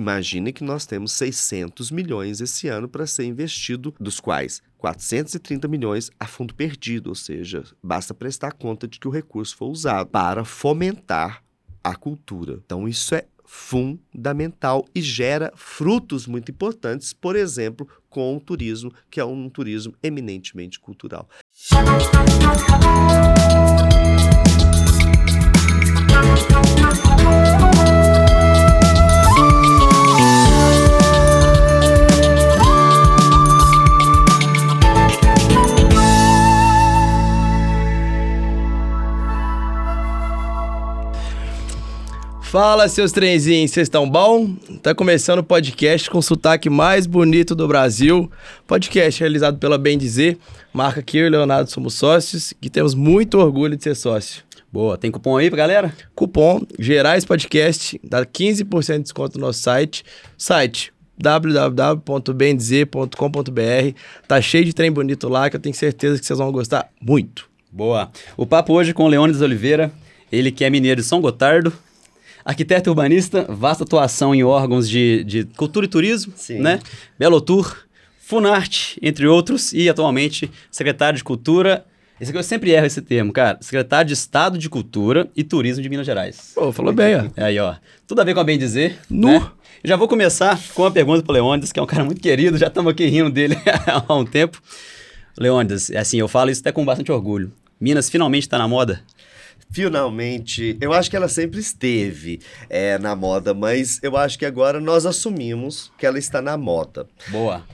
Imagine que nós temos 600 milhões esse ano para ser investido, dos quais 430 milhões a fundo perdido, ou seja, basta prestar conta de que o recurso foi usado para fomentar a cultura. Então, isso é fundamental e gera frutos muito importantes, por exemplo, com o turismo, que é um turismo eminentemente cultural. Fala, seus trenzinhos, vocês estão bom? Tá começando o podcast com o sotaque mais bonito do Brasil. Podcast realizado pela Bem Dizer, marca que eu e Leonardo somos sócios, que temos muito orgulho de ser sócio. Boa, tem cupom aí pra galera? Cupom Gerais Podcast, dá 15% de desconto no nosso site. Site www.bendizer.com.br. Tá cheio de trem bonito lá que eu tenho certeza que vocês vão gostar muito. Boa. O papo hoje com o Leônidas Oliveira, ele que é mineiro de São Gotardo, Arquiteto urbanista, vasta atuação em órgãos de, de cultura e turismo, Sim. né? Belo Tour, Funarte, entre outros, e atualmente secretário de Cultura. Esse aqui eu sempre erro esse termo, cara. Secretário de Estado de Cultura e Turismo de Minas Gerais. Pô, falou bem, ó. É aí, ó. Tudo a ver com a bem dizer. Nu. Né? Já vou começar com uma pergunta para Leônidas, que é um cara muito querido, já estamos aqui rindo dele há um tempo. Leônidas, é assim, eu falo isso até com bastante orgulho. Minas finalmente está na moda? Finalmente, eu acho que ela sempre esteve é, na moda, mas eu acho que agora nós assumimos que ela está na moda. Boa.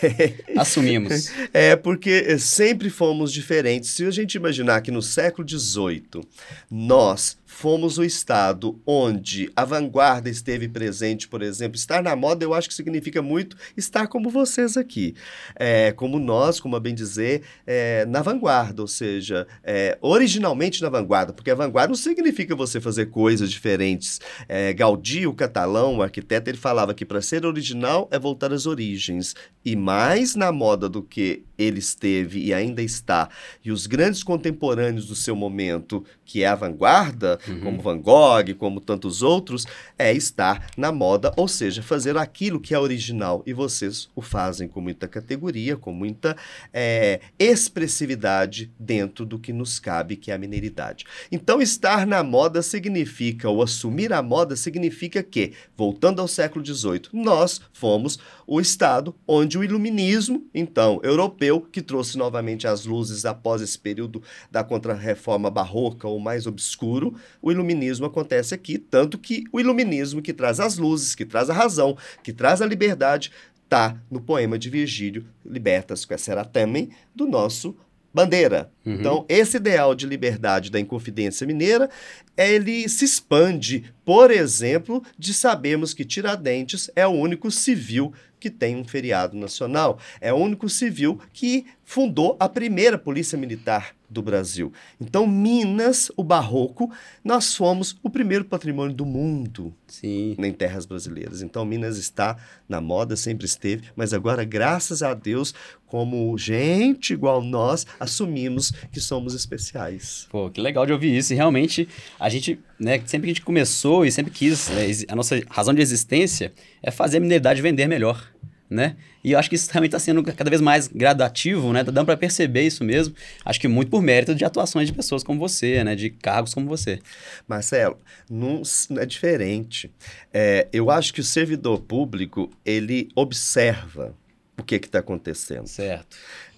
Assumimos. É, porque sempre fomos diferentes. Se a gente imaginar que no século XVIII nós fomos o estado onde a vanguarda esteve presente, por exemplo. Estar na moda, eu acho que significa muito estar como vocês aqui. É, como nós, como a bem dizer, é, na vanguarda, ou seja, é, originalmente na vanguarda, porque a vanguarda não significa você fazer coisas diferentes. É, Gaudí, o catalão, o arquiteto, ele falava que para ser original é voltar às origens. E mais na moda do que ele esteve e ainda está, e os grandes contemporâneos do seu momento, que é a vanguarda, uhum. como Van Gogh, como tantos outros, é estar na moda, ou seja, fazer aquilo que é original. E vocês o fazem com muita categoria, com muita é, expressividade dentro do que nos cabe, que é a mineiridade. Então, estar na moda significa, ou assumir a moda significa que, voltando ao século XVIII, nós fomos o Estado onde o iluminismo, então, europeu, que trouxe novamente as luzes após esse período da contra-reforma barroca ou mais obscuro, o iluminismo acontece aqui, tanto que o iluminismo que traz as luzes, que traz a razão, que traz a liberdade, está no poema de Virgílio, Libertas com essa também, do nosso bandeira. Uhum. Então, esse ideal de liberdade da Inconfidência Mineira, ele se expande, por exemplo, de sabermos que Tiradentes é o único civil que tem um feriado nacional. É o único civil que fundou a primeira polícia militar do Brasil. Então, Minas, o Barroco, nós fomos o primeiro patrimônio do mundo Sim. em terras brasileiras. Então, Minas está na moda, sempre esteve, mas agora, graças a Deus, como gente igual nós, assumimos que somos especiais. Pô, que legal de ouvir isso. E realmente, a gente, né, sempre que a gente começou e sempre quis, né, a nossa razão de existência é fazer a mineridade vender melhor né? E eu acho que isso também está sendo cada vez mais gradativo, né? Tá dando para perceber isso mesmo. Acho que muito por mérito de atuações de pessoas como você, né? De cargos como você. Marcelo, não, não é diferente. É, eu acho que o servidor público, ele observa o que está acontecendo. Certo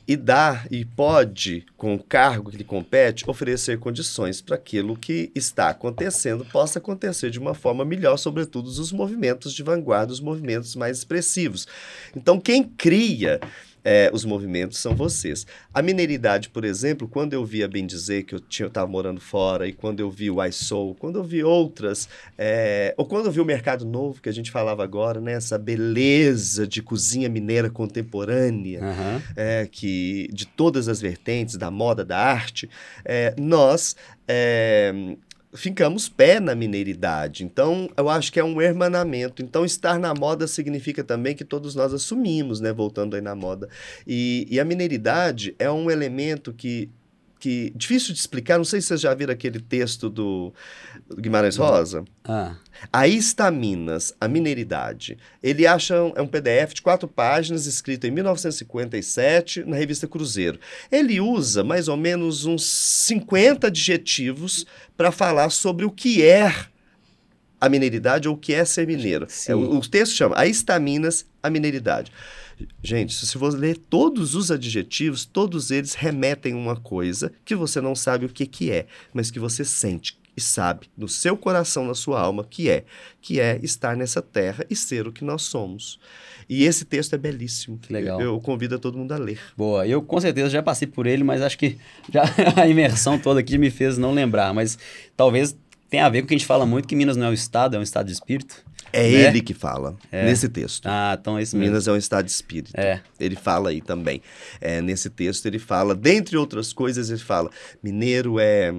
e dá e pode, com o cargo que lhe compete, oferecer condições para aquilo que está acontecendo possa acontecer de uma forma melhor, sobretudo os movimentos de vanguarda, os movimentos mais expressivos. Então, quem cria é, os movimentos são vocês. A mineiridade, por exemplo, quando eu vi a Bem Dizer, que eu estava morando fora, e quando eu vi o iSoul, quando eu vi outras, é, ou quando eu vi o Mercado Novo, que a gente falava agora, né, essa beleza de cozinha mineira contemporânea, uhum. é, que de todas as vertentes, da moda, da arte, é, nós é, ficamos pé na mineiridade. Então, eu acho que é um hermanamento. Então, estar na moda significa também que todos nós assumimos, né? Voltando aí na moda. E, e a mineiridade é um elemento que que difícil de explicar. Não sei se vocês já viram aquele texto do Guimarães Rosa. Ah, Aí está Minas, a mineiridade. Ele acha um, é um PDF de quatro páginas, escrito em 1957 na revista Cruzeiro. Ele usa mais ou menos uns 50 adjetivos para falar sobre o que é a mineiridade ou o que é ser mineiro. É, o, o texto chama Aí está Minas, a mineiridade. Gente, se você ler todos os adjetivos, todos eles remetem a uma coisa que você não sabe o que, que é, mas que você sente e sabe no seu coração, na sua alma, que é, que é estar nessa terra e ser o que nós somos. E esse texto é belíssimo. Que legal. Eu, eu convido a todo mundo a ler. boa. Eu com certeza já passei por ele, mas acho que já a imersão toda aqui me fez não lembrar. Mas talvez tenha a ver com o que a gente fala muito, que Minas não é um estado, é um estado de espírito. É Né? ele que fala É. nesse texto. Ah, então é isso mesmo. Minas é um estado de espírito. É. Ele fala aí também. É, nesse texto ele fala, dentre outras coisas, ele fala: mineiro é.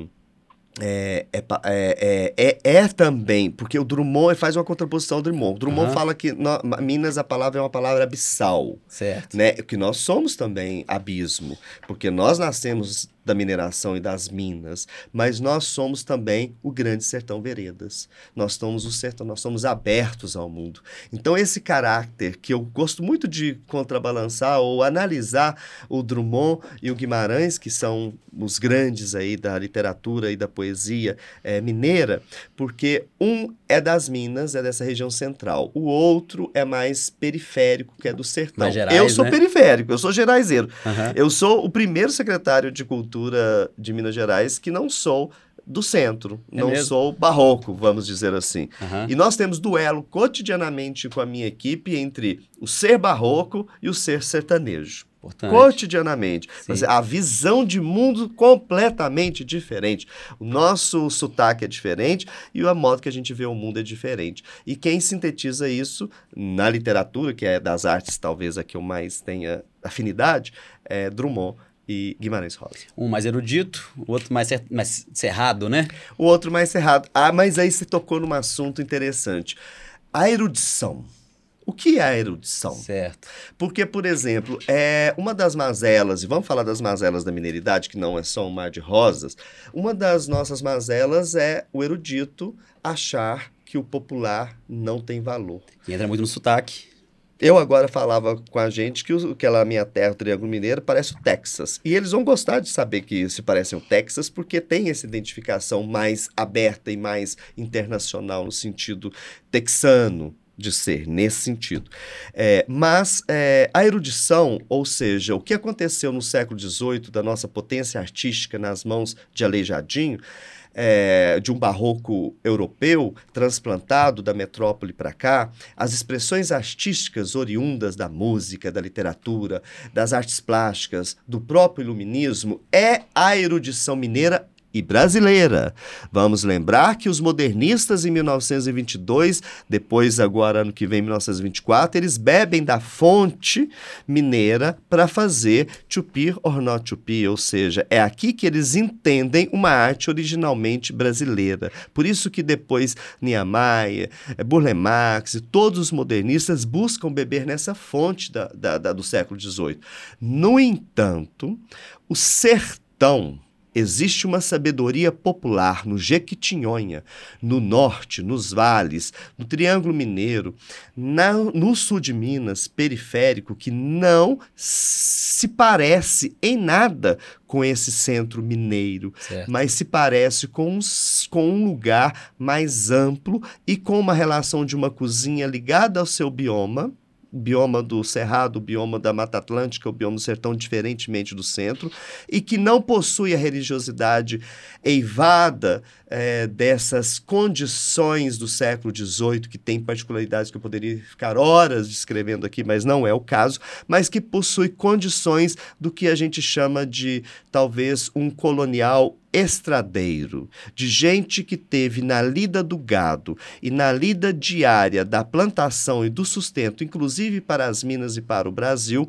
É, é, é, é, é, é também, porque o Drummond faz uma contraposição ao Drummond. O Drummond Aham. fala que nó- Minas, a palavra é uma palavra abissal, Certo. né? Que nós somos também abismo, porque nós nascemos da mineração e das minas, mas nós somos também o grande sertão veredas. Nós somos o sertão, nós somos abertos ao mundo. Então esse caráter que eu gosto muito de contrabalançar ou analisar o Drummond e o Guimarães, que são os grandes aí da literatura e da poesia eh, mineira, porque um é das minas, é dessa região central, o outro é mais periférico, que é do sertão. Gerais, eu sou né? periférico, eu sou geraizeiro. Aham. Eu sou o primeiro secretário de cultura de Minas Gerais que não sou do centro, É não mesmo? sou barroco, vamos dizer assim. Aham. E nós temos duelo cotidianamente com a minha equipe entre o ser barroco e o ser sertanejo. Importante. Cotidianamente. Mas a visão de mundo completamente diferente. O nosso sotaque é diferente e a modo que a gente vê o mundo é diferente. E quem sintetiza isso na literatura, que é das artes talvez a que eu mais tenha afinidade, é Drummond e Guimarães Rosa. Um mais erudito, o outro mais, cer- mais cerrado, né? O outro mais cerrado. Ah, mas aí você tocou num assunto interessante. A erudição. O que é a erudição? Certo. Porque, por exemplo, é uma das mazelas, e vamos falar das mazelas da mineiridade, que não é só um mar de rosas, uma das nossas mazelas é o erudito achar que o popular não tem valor. Que entra muito no sotaque. Eu agora falava com a gente que o- aquela minha terra, o Triângulo Mineiro, parece o Texas. E eles vão gostar de saber que se parecem o Texas, porque tem essa identificação mais aberta e mais internacional, no sentido texano de ser, nesse sentido. É, mas é, a erudição, ou seja, o que aconteceu no século XVIII da nossa potência artística nas mãos de Aleijadinho, é, de um barroco europeu transplantado da metrópole para cá, as expressões artísticas oriundas da música, da literatura, das artes plásticas, do próprio iluminismo, é a erudição mineira e brasileira. Vamos lembrar que os modernistas em 1922, depois agora ano que vem 1924, eles bebem da fonte mineira para fazer be or not be, ou seja, é aqui que eles entendem uma arte originalmente brasileira. Por isso que depois Niemeyer, eh, Burle Marx e todos os modernistas buscam beber nessa fonte da, da- da- do século XVIII. No entanto, o sertão Existe uma sabedoria popular no Jequitinhonha, no norte, nos vales, no Triângulo Mineiro, na- no sul de Minas, periférico, que não se parece em nada com esse centro mineiro, Certo. mas se parece com um, com um lugar mais amplo e com uma relação de uma cozinha ligada ao seu bioma, bioma do Cerrado, o bioma da Mata Atlântica, o bioma do Sertão, diferentemente do centro, e que não possui a religiosidade eivada eh, dessas condições do século XVIII, que tem particularidades que eu poderia ficar horas descrevendo aqui, mas não é o caso, mas que possui condições do que a gente chama de talvez um colonial estradeiro, de gente que teve na lida do gado e na lida diária da plantação e do sustento, inclusive para as Minas e para o Brasil,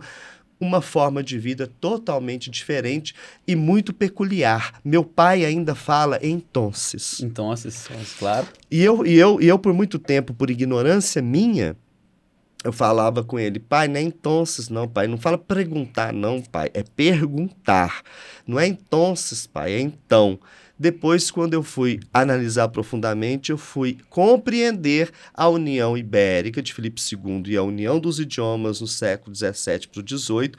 uma forma de vida totalmente diferente e muito peculiar. Meu pai ainda fala entonces. Então, assim, claro. E eu, e eu, e eu por muito tempo, por ignorância minha, eu falava com ele, pai, não é entonces, não, pai. Não fala perguntar, não, pai. É perguntar. Não é entonces, pai, é então. Depois, quando eu fui analisar profundamente, eu fui compreender a União Ibérica de Filipe II e a união dos idiomas no século XVII para o XVIII,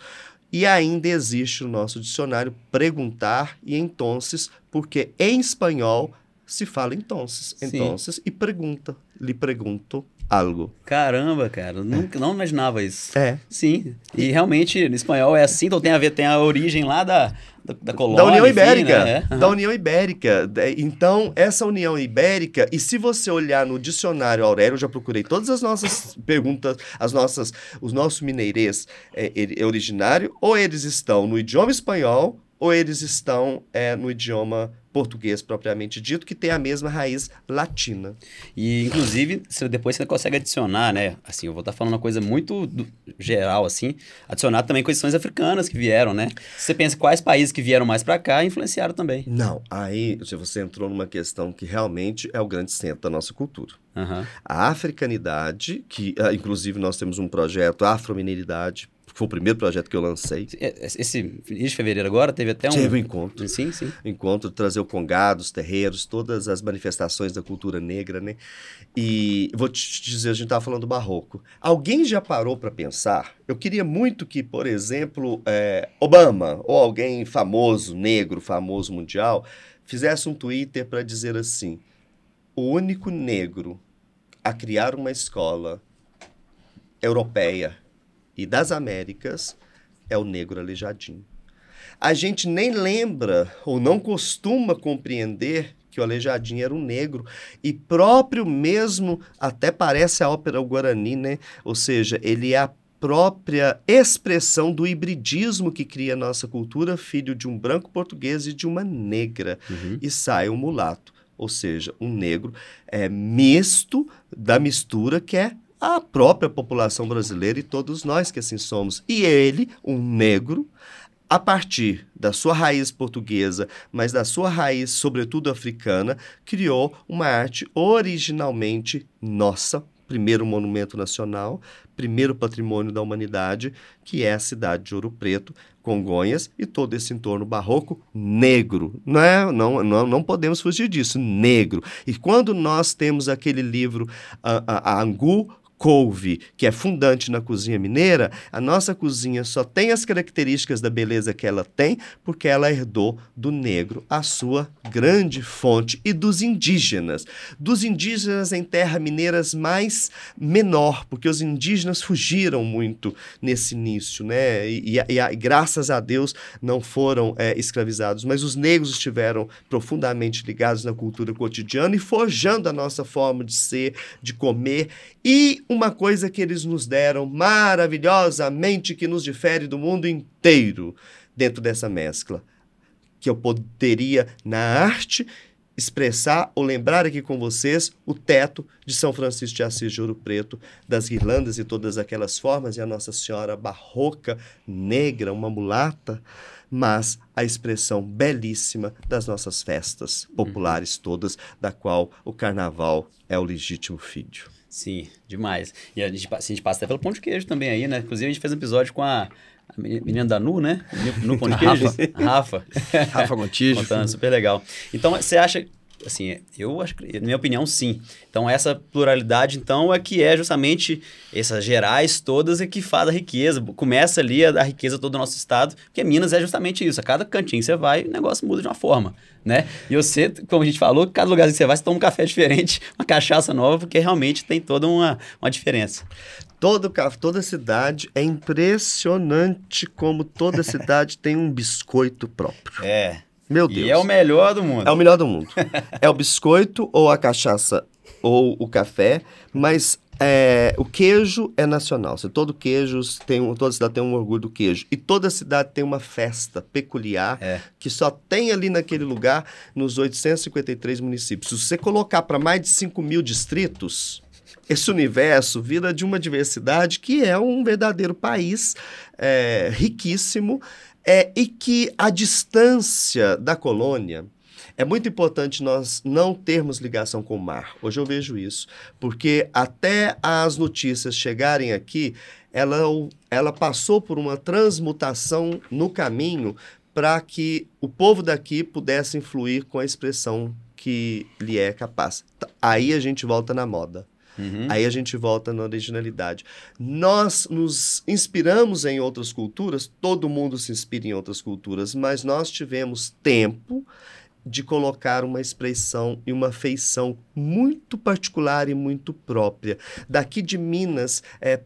e ainda existe no nosso dicionário perguntar e entonces, porque em espanhol se fala entonces, entonces e pergunta, lhe pergunto algo. Caramba, cara, nunca, não imaginava isso. É. Sim, e realmente no espanhol é assim, então tem a ver, tem a origem lá da, da, da colônia. Da União enfim, Ibérica. né? É. Da União Ibérica. Da- Então, essa União Ibérica, e se você olhar no dicionário Aurélio, eu já procurei todas as nossas perguntas, as nossas, os nossos mineirês é, é originário, ou eles estão no idioma espanhol, ou eles estão é, no idioma português propriamente dito, que tem a mesma raiz latina. E, inclusive, você, depois você consegue adicionar, né? Assim, eu vou estar falando uma coisa muito do- geral, assim. Adicionar também questões africanas que vieram, né? Você pensa quais países que vieram mais para cá influenciaram também. Não, aí você entrou numa questão que realmente é o grande centro da nossa cultura. Aham. A africanidade, que ah, inclusive nós temos um projeto Afromineridade, foi o primeiro projeto que eu lancei. Esse mês de fevereiro agora teve até um... Teve um encontro. Sim, sim. Encontro trazer o congado, os terreiros, todas as manifestações da cultura negra, né? E vou te dizer, a gente estava falando do barroco. Alguém já parou para pensar? Eu queria muito que, por exemplo, é, Obama, ou alguém famoso, negro, famoso mundial, fizesse um Twitter para dizer assim: o único negro a criar uma escola europeia e das Américas é o negro aleijadinho. A gente nem lembra ou não costuma compreender que o Aleijadinho era um negro e próprio mesmo até parece a ópera o Guarani, né? Ou seja, ele é a própria expressão do hibridismo que cria a nossa cultura, filho de um branco português e de uma negra, Uhum. e sai um mulato, ou seja, um negro é misto da mistura que é a própria população brasileira e todos nós que assim somos. E ele, um negro, a partir da sua raiz portuguesa, mas da sua raiz, sobretudo africana, criou uma arte originalmente nossa, primeiro monumento nacional, primeiro patrimônio da humanidade, que é a cidade de Ouro Preto, Congonhas e todo esse entorno barroco negro. Não, é, não, não, não podemos fugir disso, negro. E quando nós temos aquele livro, a, a, a Angu couve, que é fundante na cozinha mineira, a nossa cozinha só tem as características da beleza que ela tem porque ela herdou do negro a sua grande fonte e dos indígenas. Dos indígenas em terra mineiras mais menor, porque os indígenas fugiram muito nesse início, né? E, e- e graças a Deus não foram é, escravizados, mas os negros estiveram profundamente ligados na cultura cotidiana e forjando a nossa forma de ser, de comer e uma coisa que eles nos deram maravilhosamente que nos difere do mundo inteiro dentro dessa mescla, que eu poderia na arte expressar ou lembrar aqui com vocês o teto de São Francisco de Assis de Ouro Preto, das guirlandas e todas aquelas formas, e a Nossa Senhora barroca, negra, uma mulata, mas a expressão belíssima das nossas festas populares todas, da qual o carnaval é o legítimo filho. Sim, demais. E a gente, a gente passa até pelo pão de queijo também aí, né? Inclusive, a gente fez um episódio com a, a meni- menina da Nu, né? No pão de queijo. Rafa. Rafa Gontijo. Contando, super legal. Então, você acha... Assim, eu acho que, na minha opinião, sim. Então, essa pluralidade, então, é que é justamente essas gerais todas é que faz a riqueza. Começa ali a, a riqueza todo do nosso estado, porque Minas é justamente isso. A cada cantinho que você vai, o negócio muda de uma forma, né? E você, como a gente falou, cada lugar que você vai, você toma um café diferente, uma cachaça nova, porque realmente tem toda uma, uma diferença. Todo, toda cidade é impressionante como toda cidade tem um biscoito próprio. É. Meu Deus. E é o melhor do mundo. É o melhor do mundo. é o biscoito ou a cachaça ou o café, mas é, o queijo é nacional. Se todo queijo tem um, toda cidade tem um orgulho do queijo e toda cidade tem uma festa peculiar É. que só tem ali naquele lugar nos 853 municípios. Se você colocar para mais de 5 mil distritos, esse universo vira de uma diversidade que é um verdadeiro país é, riquíssimo é, e que a distância da colônia É muito importante nós não termos ligação com o mar. Hoje eu vejo isso, porque até as notícias chegarem aqui, ela, ela passou por uma transmutação no caminho para que o povo daqui pudesse influir com a expressão que lhe é capaz. Aí a gente volta na moda. Uhum. Aí a gente volta na originalidade. Nós nos inspiramos em outras culturas, todo mundo se inspira em outras culturas, mas nós tivemos tempo de colocar uma expressão e uma feição muito particular e muito própria. Daqui de Minas, é,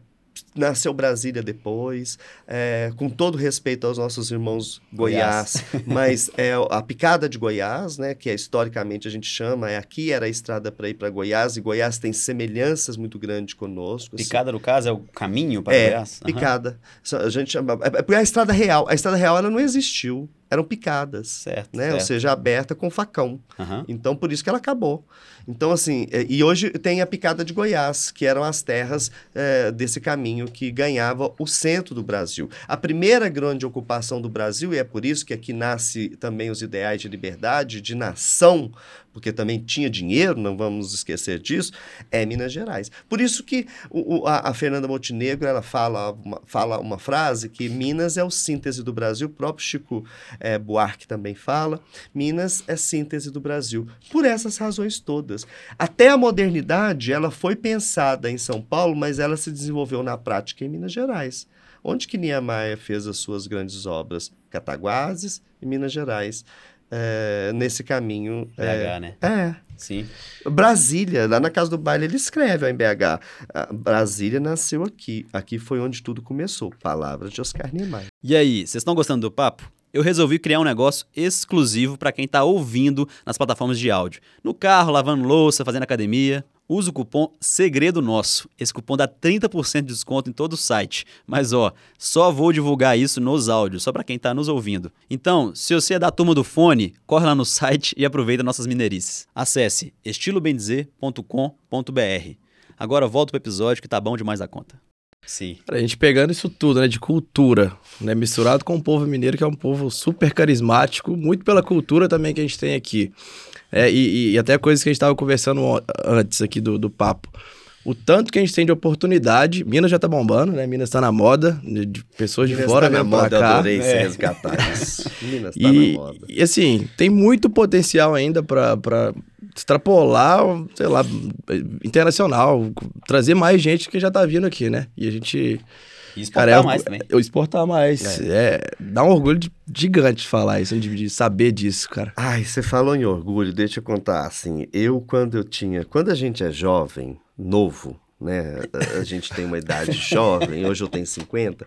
nasceu Brasília depois, é, com todo respeito aos nossos irmãos Goiás, Goiás. mas é a picada de Goiás, né, que é, historicamente a gente chama, é aqui era a estrada para ir para Goiás, e Goiás tem semelhanças muito grandes conosco. Assim. Picada, no caso, é o caminho para é, Goiás? Uhum. Picada. A gente chama, é, é a estrada real. A estrada real ela não existiu eram picadas, certo, né? Certo. Ou seja, aberta com facão. Uhum. Então, por isso que ela acabou. Então, assim, é, e hoje tem a picada de Goiás, que eram as terras é, desse caminho que ganhava o centro do Brasil. A primeira grande ocupação do Brasil, e é por isso que aqui nasce também os ideais de liberdade, de nação, porque também tinha dinheiro, não vamos esquecer disso, é Minas Gerais. Por isso que o, a, a, Fernanda Montenegro ela fala uma, fala uma frase que Minas é o síntese do Brasil, o próprio Chico é, Buarque também fala, Minas é síntese do Brasil, por essas razões todas. Até a modernidade, ela foi pensada em São Paulo, mas ela se desenvolveu na prática em Minas Gerais. Onde que Niemeyer fez as suas grandes obras? Cataguases e Minas Gerais é, nesse caminho. BH, é, né? É. Sim. Brasília, lá na casa do baile, ele escreve ó, em BH. Brasília nasceu aqui. Aqui foi onde tudo começou. Palavras de Oscar Niemeyer. E aí, vocês estão gostando do papo? Eu resolvi criar um negócio exclusivo para quem está ouvindo nas plataformas de áudio. No carro, lavando louça, fazendo academia. Use o cupom Segredo Nosso. Esse cupom dá 30% de desconto em todo o site. Mas ó, só vou divulgar isso nos áudios, só para quem está nos ouvindo. Então, se você é da turma do fone, corre lá no site e aproveita nossas minerices. Acesse estilobendizer.com.br. Agora volta pro episódio que tá bom demais a conta. Sim. a gente pegando isso tudo, né, de cultura, né, misturado com o povo mineiro, que é um povo super carismático, muito pela cultura também que a gente tem aqui. É, e, e até coisas que a gente estava conversando antes aqui do, do papo. O tanto que a gente tem de oportunidade, Minas já tá bombando, né? Minas tá na moda, de, de pessoas Minas de fora tá mesmo pra cá. Eu adorei é. resgatar isso. Minas tá e, na moda. E assim, tem muito potencial ainda para extrapolar, sei lá, internacional, trazer mais gente que já tá vindo aqui, né? E a gente e exportar cara, é, mais também. Eu exportar mais. É. é. dá um orgulho de, gigante falar isso, de, de, saber disso, cara. Ai, você falou em orgulho, deixa eu contar, assim, eu quando eu tinha, quando a gente é jovem, novo, né, a, gente tem uma idade jovem, hoje eu tenho 50,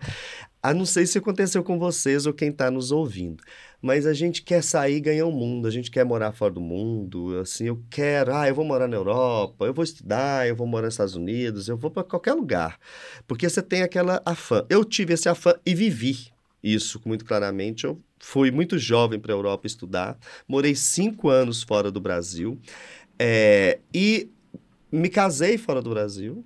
a não sei se aconteceu com vocês ou quem está nos ouvindo mas a gente quer sair ganhar o mundo, a gente quer morar fora do mundo, assim, eu quero, ah, eu vou morar na Europa, eu vou estudar, eu vou morar nos Estados Unidos, eu vou para qualquer lugar, porque você tem aquela afã. Eu tive esse afã e vivi isso muito claramente. Eu fui muito jovem para a Europa estudar, morei cinco anos fora do Brasil é, e me casei fora do Brasil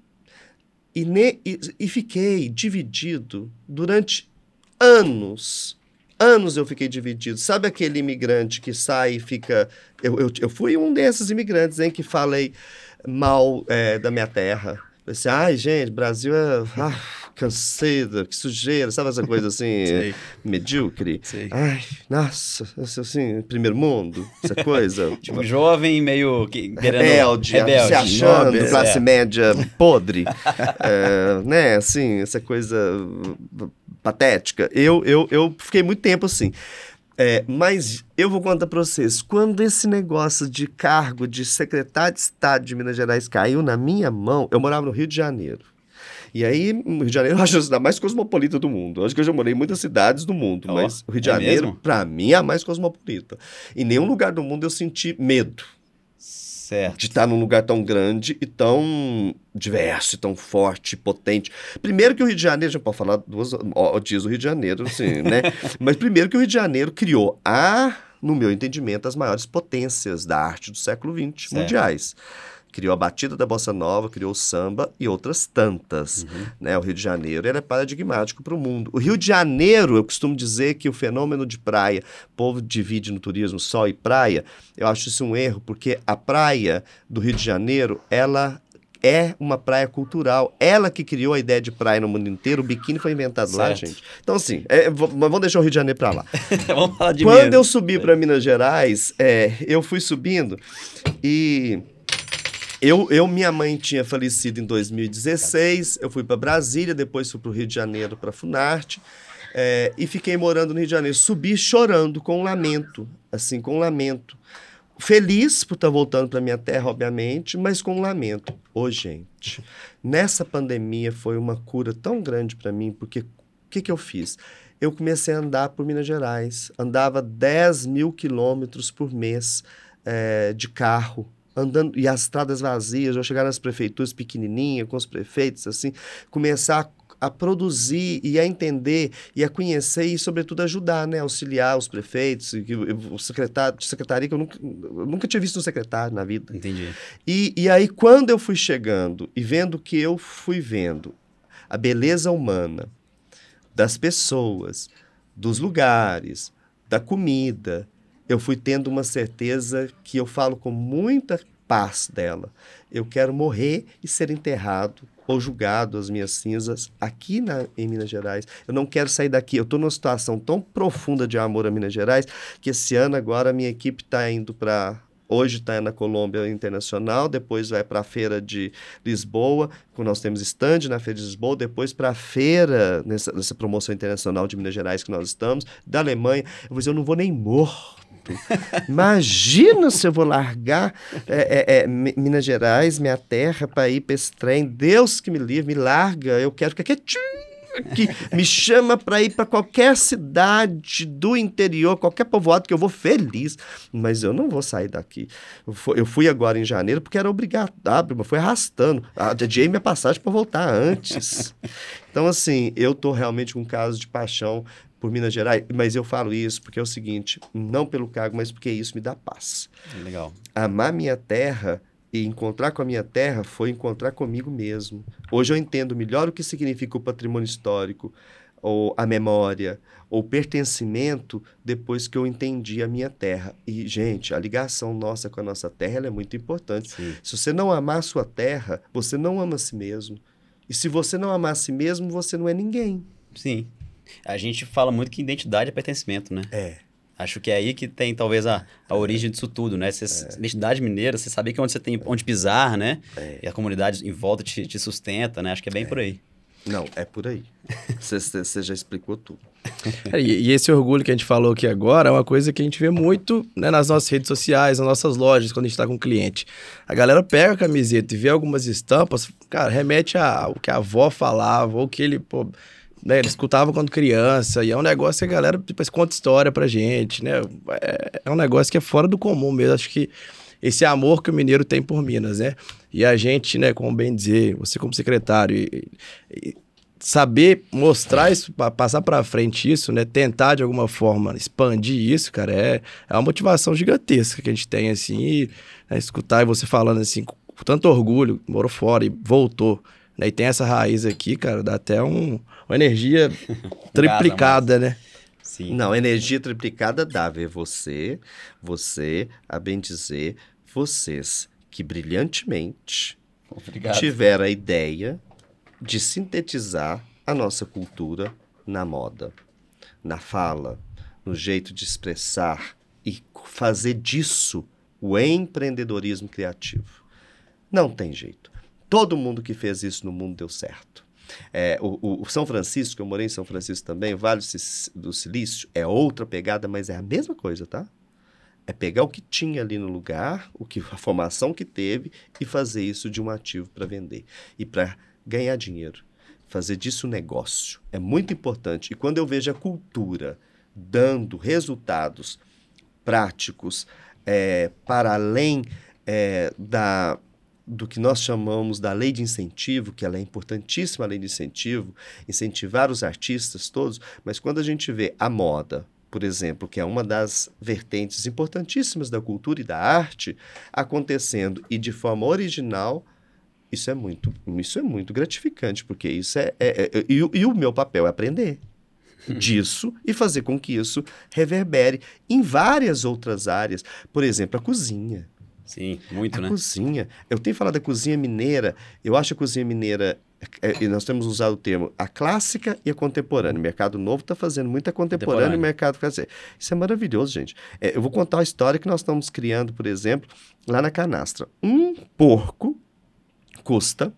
e, ne, e, e fiquei dividido durante anos anos eu fiquei dividido. Sabe aquele imigrante que sai e fica. Eu, eu, eu fui um desses imigrantes, hein, que falei mal é, da minha terra. Pensei, ai, gente, Brasil é. Ah, canseira, que sujeira, sabe essa coisa assim, medíocre? Sei. Ai, nossa, assim, primeiro mundo, essa coisa. tipo, jovem, meio. Que, rebelde, rebelde, se achando, Nobre, classe é. média podre. é, né, assim, essa coisa patética. Eu, eu, eu fiquei muito tempo assim. É, mas eu vou contar para vocês, quando esse negócio de cargo de secretário de Estado de Minas Gerais caiu na minha mão, eu morava no Rio de Janeiro. E aí, o Rio de Janeiro eu acho a cidade mais cosmopolita do mundo. Eu acho que eu já morei em muitas cidades do mundo, oh, mas o Rio de é Janeiro, para mim, é a mais cosmopolita. Em nenhum lugar do mundo eu senti medo. Certo. De estar num lugar tão grande e tão diverso, tão forte, potente. Primeiro que o Rio de Janeiro, já pode falar duas, ó, diz o Rio de Janeiro, assim, né? Mas primeiro que o Rio de Janeiro criou a, no meu entendimento, as maiores potências da arte do século XX, certo. mundiais criou a batida da bossa nova, criou o samba e outras tantas. Uhum. Né? O Rio de Janeiro ele é paradigmático para o mundo. O Rio de Janeiro, eu costumo dizer que o fenômeno de praia, o povo divide no turismo sol e praia, eu acho isso um erro, porque a praia do Rio de Janeiro, ela é uma praia cultural. Ela que criou a ideia de praia no mundo inteiro. O biquíni foi inventado certo. lá, gente. Então, assim, é, vamos deixar o Rio de Janeiro para lá. vamos falar de Quando Minas. eu subi para Minas Gerais, é, eu fui subindo e eu, eu, minha mãe tinha falecido em 2016, eu fui para Brasília, depois fui para o Rio de Janeiro para Funarte, é, e fiquei morando no Rio de Janeiro. Subi chorando, com lamento, assim, com lamento. Feliz por estar tá voltando para minha terra, obviamente, mas com lamento. Ô, oh, gente, nessa pandemia foi uma cura tão grande para mim, porque o que, que eu fiz? Eu comecei a andar por Minas Gerais, andava 10 mil quilômetros por mês é, de carro, andando e as estradas vazias, eu chegar nas prefeituras pequenininhas com os prefeitos assim, começar a, a produzir e a entender e a conhecer e sobretudo ajudar, né, auxiliar os prefeitos, o secretário, secretaria que eu nunca, eu nunca tinha visto um secretário na vida. Entendi. E, e aí quando eu fui chegando e vendo que eu fui vendo a beleza humana das pessoas, dos lugares, da comida, eu fui tendo uma certeza que eu falo com muita paz dela. Eu quero morrer e ser enterrado ou julgado as minhas cinzas aqui na, em Minas Gerais. Eu não quero sair daqui. Eu estou numa situação tão profunda de amor a Minas Gerais que esse ano agora a minha equipe está indo para Hoje está na Colômbia Internacional, depois vai para a Feira de Lisboa, nós temos stand na Feira de Lisboa, depois para a feira, nessa, nessa, promoção internacional de Minas Gerais que nós estamos, da Alemanha. Eu vou dizer, eu não vou nem morto Imagina se eu vou largar é, é, é, Minas Gerais, minha terra, para ir para esse trem. Deus que me livre, me larga. Eu quero ficar quietinho que me chama para ir para qualquer cidade do interior, qualquer povoado que eu vou feliz, mas eu não vou sair daqui. Eu fui, agora em janeiro porque era obrigado, mas foi arrastando. Adiei minha passagem para voltar antes. Então, assim, eu tô realmente com um caso de paixão por Minas Gerais, mas eu falo isso porque é o seguinte, não pelo cargo, mas porque isso me dá paz. Legal. Amar minha terra e encontrar com a minha terra foi encontrar comigo mesmo. Hoje eu entendo melhor o que significa o patrimônio histórico, ou a memória, ou pertencimento, depois que eu entendi a minha terra. E, gente, a ligação nossa com a nossa terra é muito importante. Sim. Se você não amar a sua terra, você não ama a si mesmo. E se você não amar a si mesmo, você não é ninguém. Sim. A gente fala muito que identidade é pertencimento, né? É. Acho que é aí que tem talvez a, a origem disso tudo, né? Você, é. Identidade mineira, você saber que onde você tem onde pisar, né? É. E a comunidade em volta te, te sustenta, né? Acho que é bem é. por aí. Não, é por aí. Você já explicou tudo. É, e, e, esse orgulho que a gente falou aqui agora é uma coisa que a gente vê muito né, nas nossas redes sociais, nas nossas lojas, quando a gente está com um cliente. A galera pega a camiseta e vê algumas estampas, cara, remete ao que a avó falava, ou que ele, pô, né, ele escutava quando criança, e é um negócio que a galera depois conta história pra gente, né? É, é um negócio que é fora do comum mesmo. Acho que esse amor que o mineiro tem por Minas, né? E a gente, né, como bem dizer, você como secretário, e, e saber mostrar isso, passar para frente isso, né, tentar de alguma forma expandir isso, cara, é, é uma motivação gigantesca que a gente tem, assim, e né, escutar você falando assim, com tanto orgulho, morou fora e voltou, né, e tem essa raiz aqui, cara, dá até um, uma energia triplicada, né? Sim. Não, energia triplicada dá ver você, você, a bem dizer, vocês que brilhantemente Obrigado. tiveram a ideia de sintetizar a nossa cultura na moda, na fala, no jeito de expressar e fazer disso o empreendedorismo criativo. Não tem jeito. Todo mundo que fez isso no mundo deu certo. É, o, o, São Francisco, eu morei em São Francisco também, o Vale do Silício, é outra pegada, mas é a mesma coisa, tá? É pegar o que tinha ali no lugar, o que a formação que teve e fazer isso de um ativo para vender e para ganhar dinheiro. Fazer disso um negócio. É muito importante. E quando eu vejo a cultura dando resultados práticos é, para além é, da do que nós chamamos da lei de incentivo, que ela é importantíssima, a lei de incentivo, incentivar os artistas todos, mas quando a gente vê a moda, por exemplo, que é uma das vertentes importantíssimas da cultura e da arte, acontecendo e de forma original, isso é muito, isso é muito gratificante, porque isso é. é, é e, e o meu papel é aprender disso e fazer com que isso reverbere em várias outras áreas. Por exemplo, a cozinha. Sim, muito, a né? cozinha. Eu tenho falado da cozinha mineira. Eu acho a cozinha mineira é, e nós temos usado o termo a clássica e a contemporânea. O mercado novo está fazendo muita contemporânea e o mercado clássico. Isso é maravilhoso, gente. É, eu vou contar a história que nós estamos criando, por exemplo, lá na canastra. Um porco custa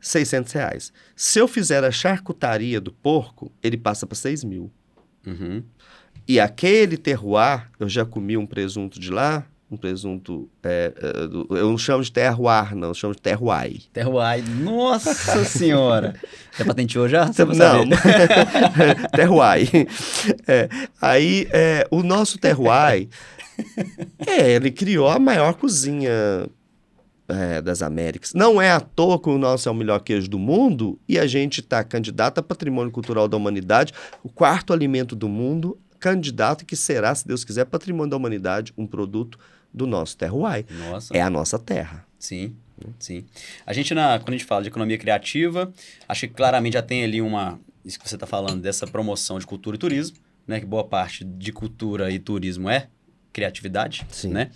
600 reais. Se eu fizer a charcutaria do porco, ele passa para 6 mil. Uhum. E aquele terroir, eu já comi um presunto de lá, um presunto. É, é, eu não chamo de terroir, não, eu chamo de terroir. Terroir, nossa senhora! Você patenteou já? Você não, terroir. É, aí, é, o nosso terroir, é, ele criou a maior cozinha é, das Américas. Não é à toa que o nosso é o melhor queijo do mundo e a gente está candidato a patrimônio cultural da humanidade, o quarto alimento do mundo, candidato que será, se Deus quiser, patrimônio da humanidade, um produto do nosso terroir. Nossa. É a nossa terra. Sim, sim. A gente, na, quando a gente fala de economia criativa, acho que claramente já tem ali uma. Isso que você está falando, dessa promoção de cultura e turismo, né? Que boa parte de cultura e turismo é criatividade, Sim. né?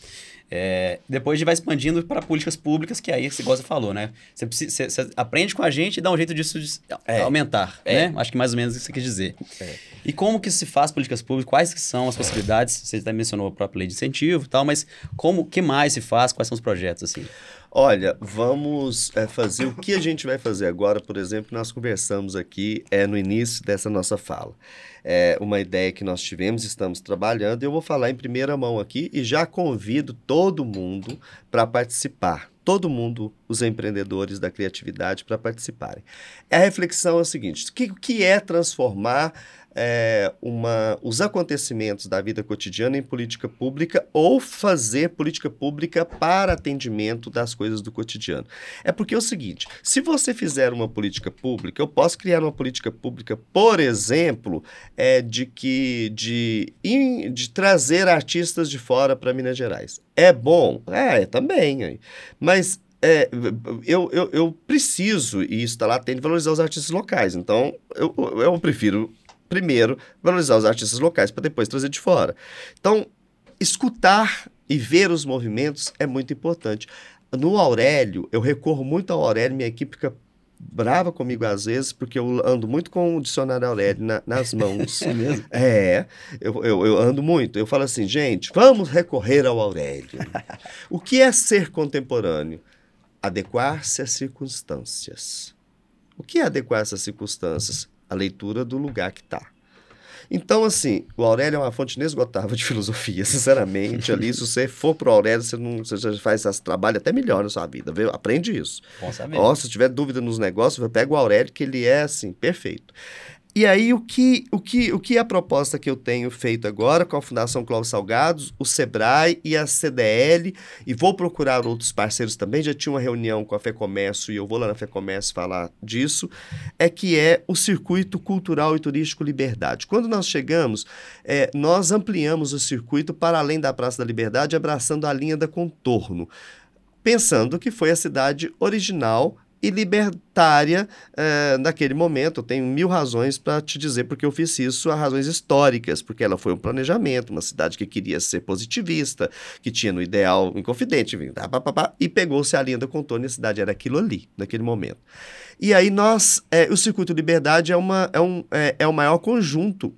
É, depois de vai expandindo para políticas públicas, que aí, igual você falou, né? Você, precisa, você, você aprende com a gente e dá um jeito disso de é. aumentar, é. né? Acho que mais ou menos isso que você quer dizer. É. E como que se faz políticas públicas? Quais que são as possibilidades? Você até mencionou a própria lei de incentivo e tal, mas como, que mais se faz? Quais são os projetos, assim? Olha, vamos é, fazer o que a gente vai fazer agora, por exemplo, nós conversamos aqui é, no início dessa nossa fala. É uma ideia que nós tivemos, estamos trabalhando, eu vou falar em primeira mão aqui e já convido todo mundo para participar. Todo mundo, os empreendedores da criatividade, para participarem. A reflexão é a seguinte: o que, que é transformar é, uma, os acontecimentos da vida cotidiana em política pública ou fazer política pública para atendimento das coisas do cotidiano. É porque é o seguinte: se você fizer uma política pública, eu posso criar uma política pública, por exemplo, é, de que de, in, de trazer artistas de fora para Minas Gerais. É bom? É, também. Mas é, eu, eu, eu, preciso, e isso está lá, tem de valorizar os artistas locais. Então, eu, eu prefiro primeiro valorizar os artistas locais para depois trazer de fora. Então, escutar e ver os movimentos é muito importante. No Aurélio, eu recorro muito ao Aurélio, minha equipe fica brava comigo às vezes, porque eu ando muito com o dicionário Aurélio na, nas mãos. é mesmo? É, eu, eu, eu, ando muito. Eu falo assim, gente, vamos recorrer ao Aurélio. o que é ser contemporâneo? Adequar-se às circunstâncias. O que é adequar-se às circunstâncias? A leitura do lugar que está. Então, assim, o Aurélio é uma fonte inesgotável de filosofia, sinceramente. ali, se você for pro Aurélio, você, não, você já faz esse trabalho até melhor na sua vida, viu? Aprende isso. Bom saber. Ó, se tiver dúvida nos negócios, pega o Aurélio, que ele é, assim, perfeito. E aí, o que, o, que, o que é a proposta que eu tenho feito agora com a Fundação Clóvis Salgados, o SEBRAE e a CDL, e vou procurar outros parceiros também, já tinha uma reunião com a FEComércio e eu vou lá na FEComércio falar disso, é que é o Circuito Cultural e Turístico Liberdade. Quando nós chegamos, é, nós ampliamos o circuito para além da Praça da Liberdade, abraçando a linha da contorno pensando que foi a cidade original e libertária é, naquele momento. Eu tenho mil razões para te dizer porque eu fiz isso, há razões históricas, porque ela foi um planejamento, uma cidade que queria ser positivista, que tinha no ideal inconfidente, e pegou-se a linha do contorno e a cidade era aquilo ali, naquele momento. E aí nós, é, o Circuito Liberdade é, uma, é, um, é, é o maior conjunto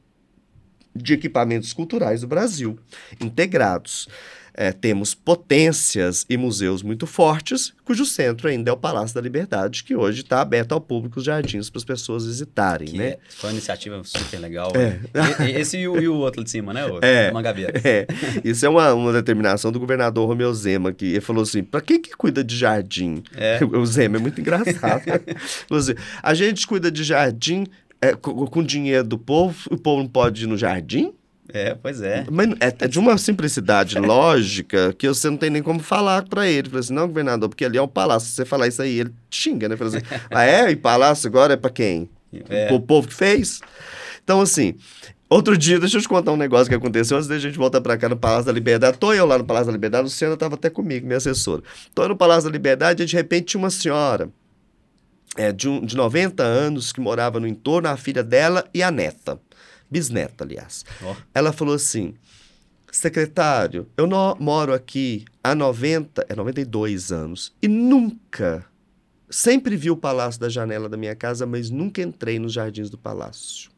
de equipamentos culturais do Brasil, integrados. É, temos potências e museus muito fortes, cujo centro ainda é o Palácio da Liberdade, que hoje está aberto ao público, os jardins, para as pessoas visitarem, que né? É, foi uma iniciativa super legal. É. E, esse e o, e o, outro de cima, né? O, é, Mangabeira. É. Isso é uma, uma determinação do governador Romeu Zema, que ele falou assim, para quem que cuida de jardim? É. O Zema é muito engraçado. assim, a gente cuida de jardim é, com, com dinheiro do povo, o povo não pode ir no jardim? É, pois é. Mas é, é de uma simplicidade lógica que você não tem nem como falar para ele. Falei assim, não, governador, porque ali é um palácio. Se você falar isso aí, ele xinga, né? Fala assim, ah, é? E palácio agora é para quem? É. O povo que fez? Então, assim, Outro dia, deixa eu te contar um negócio que aconteceu antes da gente voltar para cá no Palácio da Liberdade. Tô eu lá no Palácio da Liberdade, a Luciana estava até comigo, minha assessora. Tô no Palácio da Liberdade e de repente tinha uma senhora é, de, um, de 90 anos que morava no entorno, a filha dela e a neta, bisneta, aliás. Ó. Ela falou assim: secretário, eu no- moro aqui há 90, é 92 anos e nunca, sempre vi o palácio da janela da minha casa, mas nunca entrei nos jardins do palácio.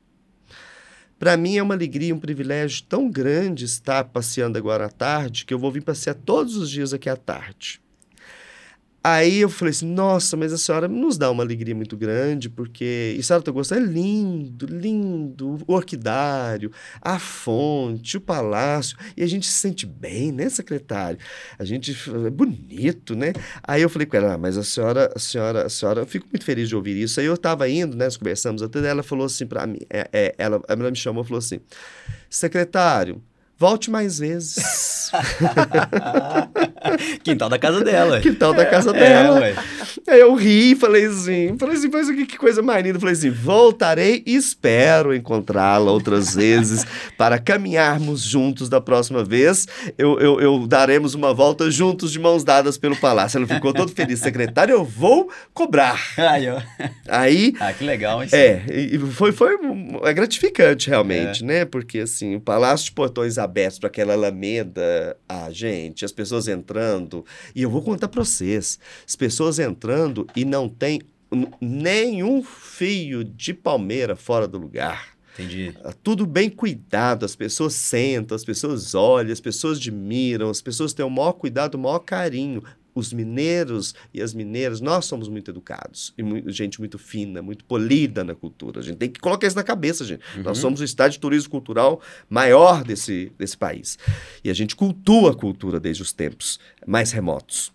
Para mim é uma alegria, um privilégio tão grande estar passeando agora à tarde que eu vou vir passear todos os dias aqui à tarde. Aí eu falei assim, nossa, mas a senhora nos dá uma alegria muito grande, porque... E a senhora tá? É lindo, lindo, o orquidário, a fonte, o palácio. E a gente se sente bem, né, secretário? A gente... É bonito, né? Aí eu falei com ela, ah, mas a senhora, a senhora, a senhora... Eu fico muito feliz de ouvir isso. Aí eu tava indo, né, nós conversamos até, ela falou assim para mim, é, é, ela, ela me chamou e falou assim, secretário, volte mais vezes. Quintal da casa dela. Quintal da casa É, dela. ué. Aí eu ri e falei assim, falei assim, mas que, que coisa mais linda. Falei assim, voltarei e espero encontrá-la outras vezes para caminharmos juntos da próxima vez. Eu, eu, eu daremos uma volta juntos de mãos dadas pelo palácio. Ela ficou todo feliz, secretário, eu vou cobrar. Aí. Aí Ah, que legal, hein? é, foi, foi é gratificante realmente, né? Porque assim, o Palácio de Portões abertos para aquela alameda, ah, gente, as pessoas entrando, e eu vou contar para vocês, as pessoas entrando e não tem nenhum fio de palmeira fora do lugar. Entendi. Ah, Tudo bem cuidado, as pessoas sentam, as pessoas olham, as pessoas admiram, as pessoas têm o maior cuidado, o maior carinho. Os mineiros e as mineiras, nós somos muito educados e mui- gente muito fina, muito polida na cultura. A gente tem que colocar isso na cabeça, gente. Nós somos o estado de turismo cultural maior desse, desse país. E a gente cultua a cultura desde os tempos mais remotos.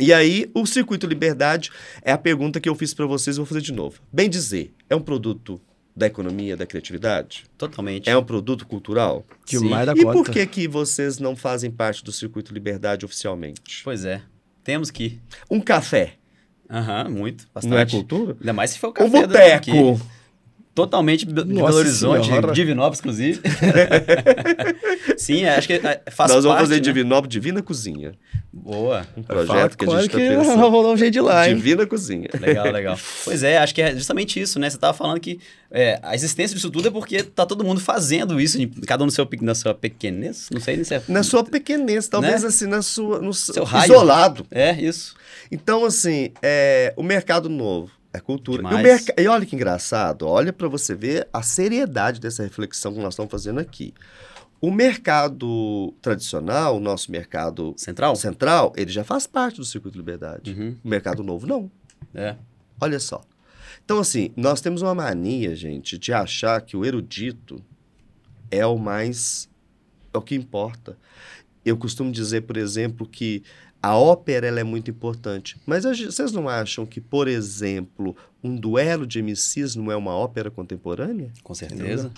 E aí, o Circuito Liberdade é a pergunta que eu fiz para vocês, vou fazer de novo. Bem dizer, é um produto da economia, da criatividade? Totalmente. É um produto cultural? Demais da E por que que vocês não fazem parte do Circuito Liberdade oficialmente? Pois é. Temos que. Um café, Aham, muito. Bastante. não é cultura? Ainda mais se for o Um café daqui. boteco. Totalmente de Belo Nossa Horizonte, Senhora. Divinópolis, inclusive. Sim, é, acho que é, faz Nós vamos parte, fazer né? Divinópolis Divina Cozinha. Boa. Um projeto que a gente está que pensando. vamos dar um jeito de lá, hein? Divina Cozinha. Legal, legal. Pois é, acho que é justamente isso, né? Você tava falando que é, a existência disso tudo é porque tá todo mundo fazendo isso, em- cada um no seu, na sua pequenez. Não sei se é. Na sua pequenez, talvez Né? assim, na sua, no Seu raio. isolado. É, isso. Então, assim, é, o mercado novo é cultura. E, merca- e olha que engraçado, olha para você ver a seriedade dessa reflexão que nós estamos fazendo aqui. O mercado tradicional, o nosso mercado Central? central, ele já faz parte do Circuito de Liberdade. Uhum. O mercado novo, não. É. Olha só. Então, assim, nós temos uma mania, gente, de achar que o erudito é o mais. é o que importa. Eu costumo dizer, por exemplo, que a ópera ela é muito importante. Mas vocês não acham que, por exemplo, um duelo de MCs não é uma ópera contemporânea? Com certeza.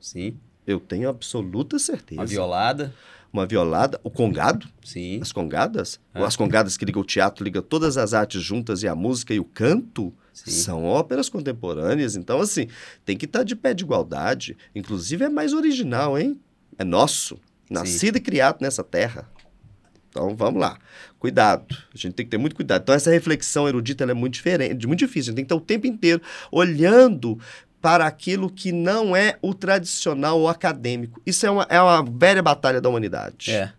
Sim. Eu tenho absoluta certeza. Uma violada. Uma violada, o congado, Sim. as congadas, É. as congadas que ligam o teatro, ligam todas as artes juntas e a música e o canto, Sim. são óperas contemporâneas. Então, assim, tem que estar de pé de igualdade. Inclusive, é mais original, hein? É nosso. Nascido e criado nessa terra. Então, vamos lá. Cuidado. A gente tem que ter muito cuidado. Então, essa reflexão erudita é muito diferente, muito difícil. A gente tem que estar o tempo inteiro olhando para aquilo que não é o tradicional ou acadêmico. Isso é uma, é uma velha batalha da humanidade. É.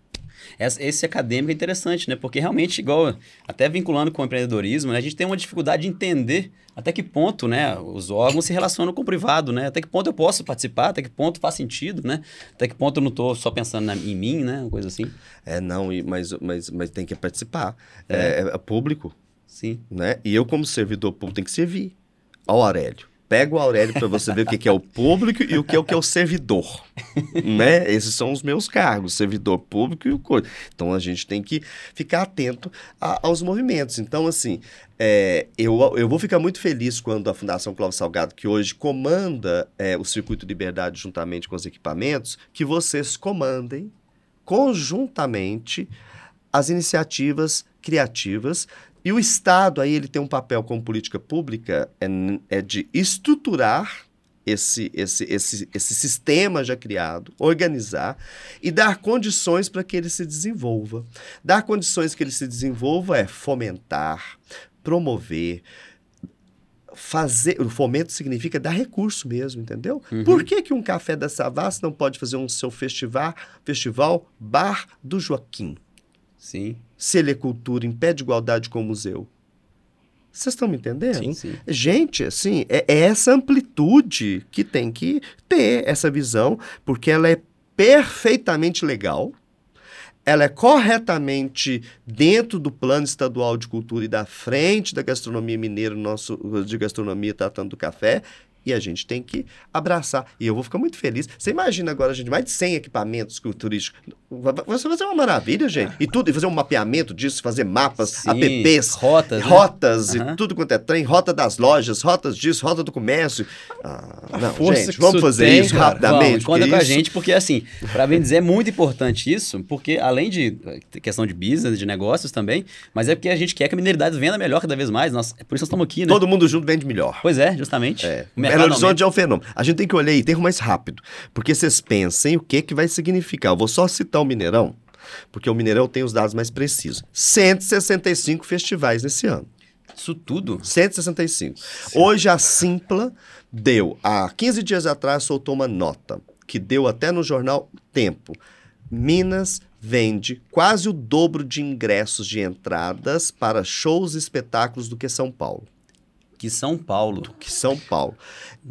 Esse acadêmico é interessante, né? Porque realmente, igual, até vinculando com o empreendedorismo, né? a gente tem uma dificuldade de entender até que ponto, né, os órgãos se relacionam com o privado, né? Até que ponto eu posso participar, até que ponto faz sentido, né? Até que ponto eu não estou só pensando na- em mim, né? Uma coisa assim. É, não, mas, mas, mas tem que participar. É, é público, Sim. né? E eu, como servidor público, tenho que servir. Ó, o Aurélio. Pega o Aurélio para você ver o que que é o público e o que é o que é o servidor, né? Esses são os meus cargos, servidor público e o coisa. Então a gente tem que ficar atento a- aos movimentos. Então assim, é, eu, eu vou ficar muito feliz quando a Fundação Clóvis Salgado, que hoje comanda é, o Circuito Liberdade juntamente com os equipamentos, que vocês comandem conjuntamente as iniciativas criativas e o Estado aí ele tem um papel como política pública é, é de estruturar esse, esse, esse, esse sistema já criado, organizar e dar condições para que ele se desenvolva. Dar condições que ele se desenvolva é fomentar, promover, fazer. O fomento significa dar recurso mesmo, entendeu? Uhum. Por que, que um café da Savassi não pode fazer um seu festival, festival Bar do Joaquim? Sim. Se ele é cultura, em pé de igualdade com o museu. Vocês estão me entendendo? Sim, sim. Gente, assim, é, é essa amplitude que tem que ter essa visão, porque ela é perfeitamente legal, ela é corretamente dentro do plano estadual de cultura e da frente da gastronomia mineira, nosso de gastronomia tratando do café, e a gente tem que abraçar. E eu vou ficar muito feliz. Você imagina agora, gente, mais de 100 equipamentos turísticos. Você vai fazer uma maravilha, gente. E tudo, e fazer um mapeamento disso, fazer mapas, Sim, apps, rotas, né? rotas né? e tudo quanto é trem, rota das lojas, rotas disso, rota do comércio. Ah, não, gente, vamos fazer tem, isso cara. rapidamente. Vamos, conta com isso... a gente, porque assim, para bem dizer, é muito importante isso, porque além de eh, questão de business, de negócios também, mas é porque a gente quer que a mineridade venda melhor cada vez mais. Nós, é por isso nós estamos aqui, né? Todo mundo junto vende melhor. Pois é, justamente. É. Belo Horizonte é um fenômeno. A gente tem que olhar e ter mais rápido. Porque vocês pensem o que, que vai significar. Eu vou só citar o Mineirão, porque o Mineirão tem os dados mais precisos. 165 festivais nesse ano. Isso tudo? 165. Sim. Hoje a Simpla deu, há 15 dias atrás, soltou uma nota, que deu até no jornal Tempo. Minas vende quase o dobro de ingressos de entradas para shows e espetáculos do que São Paulo que São Paulo. Que São Paulo.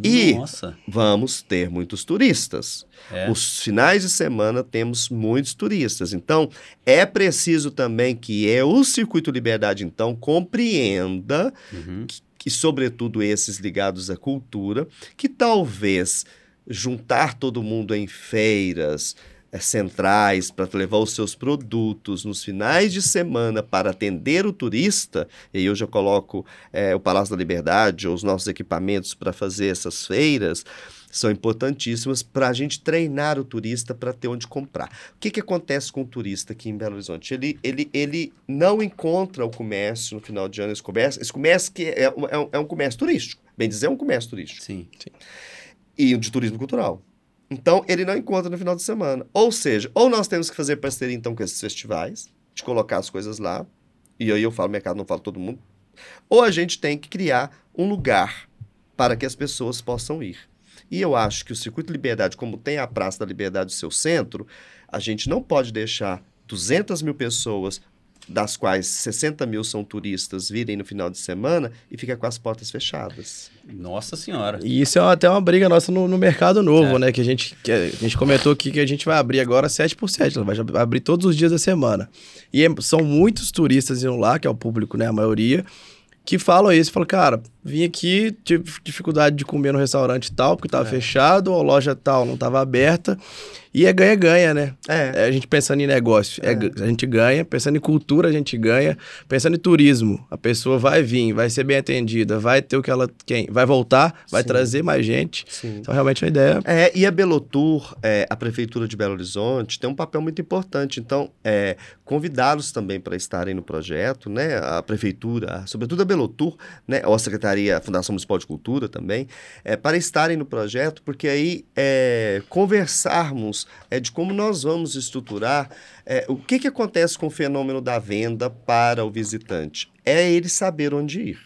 E Nossa. vamos ter muitos turistas. É. Os finais de semana temos muitos turistas. Então, é preciso também que é o Circuito Liberdade, então, compreenda uhum. que, que, sobretudo esses ligados à cultura, que talvez juntar todo mundo em feiras, centrais para levar os seus produtos nos finais de semana para atender o turista, e aí eu já coloco é, o Palácio da Liberdade ou os nossos equipamentos para fazer essas feiras, são importantíssimas para a gente treinar o turista para ter onde comprar. O que, que acontece com o turista aqui em Belo Horizonte? Ele, ele, ele não encontra o comércio no final de ano, esse comércio, esse comércio que é, é, um, é um comércio turístico, bem dizer, é um comércio turístico. Sim. Sim. E de turismo cultural. Então, ele não encontra no final de semana. Ou seja, ou nós temos que fazer parceria, então, com esses festivais, de colocar as coisas lá, e aí eu falo mercado, não falo todo mundo, ou a gente tem que criar um lugar para que as pessoas possam ir. E eu acho que o Circuito Liberdade, como tem a Praça da Liberdade, o seu centro, a gente não pode deixar 200 mil pessoas das quais 60 mil são turistas, virem no final de semana e fica com as portas fechadas. Nossa Senhora. E isso é até uma briga nossa no, no mercado novo, é. né? Que a gente, que a gente comentou aqui que a gente vai abrir agora 7 por 7, vai abrir todos os dias da semana. E é, são muitos turistas indo lá, que é o público, né? A maioria, que falam isso, falam, cara, vim aqui, tive dificuldade de comer no restaurante tal, porque estava é. fechado, a loja tal não estava aberta. E é ganha-ganha, né? É. é. A gente pensando em negócio, é. é. a gente ganha. Pensando em cultura, a gente ganha. Pensando em turismo, a pessoa vai vir, vai ser bem atendida, vai ter o que ela quem vai voltar, vai Sim. trazer mais gente. Sim. Então, realmente, é uma ideia... É, e a Belotur, é, a Prefeitura de Belo Horizonte, tem um papel muito importante. Então, é, convidá-los também para estarem no projeto, né? A Prefeitura, sobretudo a Belotur, né? Ou a Secretaria, a Fundação Municipal de Cultura também, é, para estarem no projeto, porque aí é, conversarmos é, de como nós vamos estruturar é, o que, que acontece com o fenômeno da venda para o visitante. É ele saber onde ir.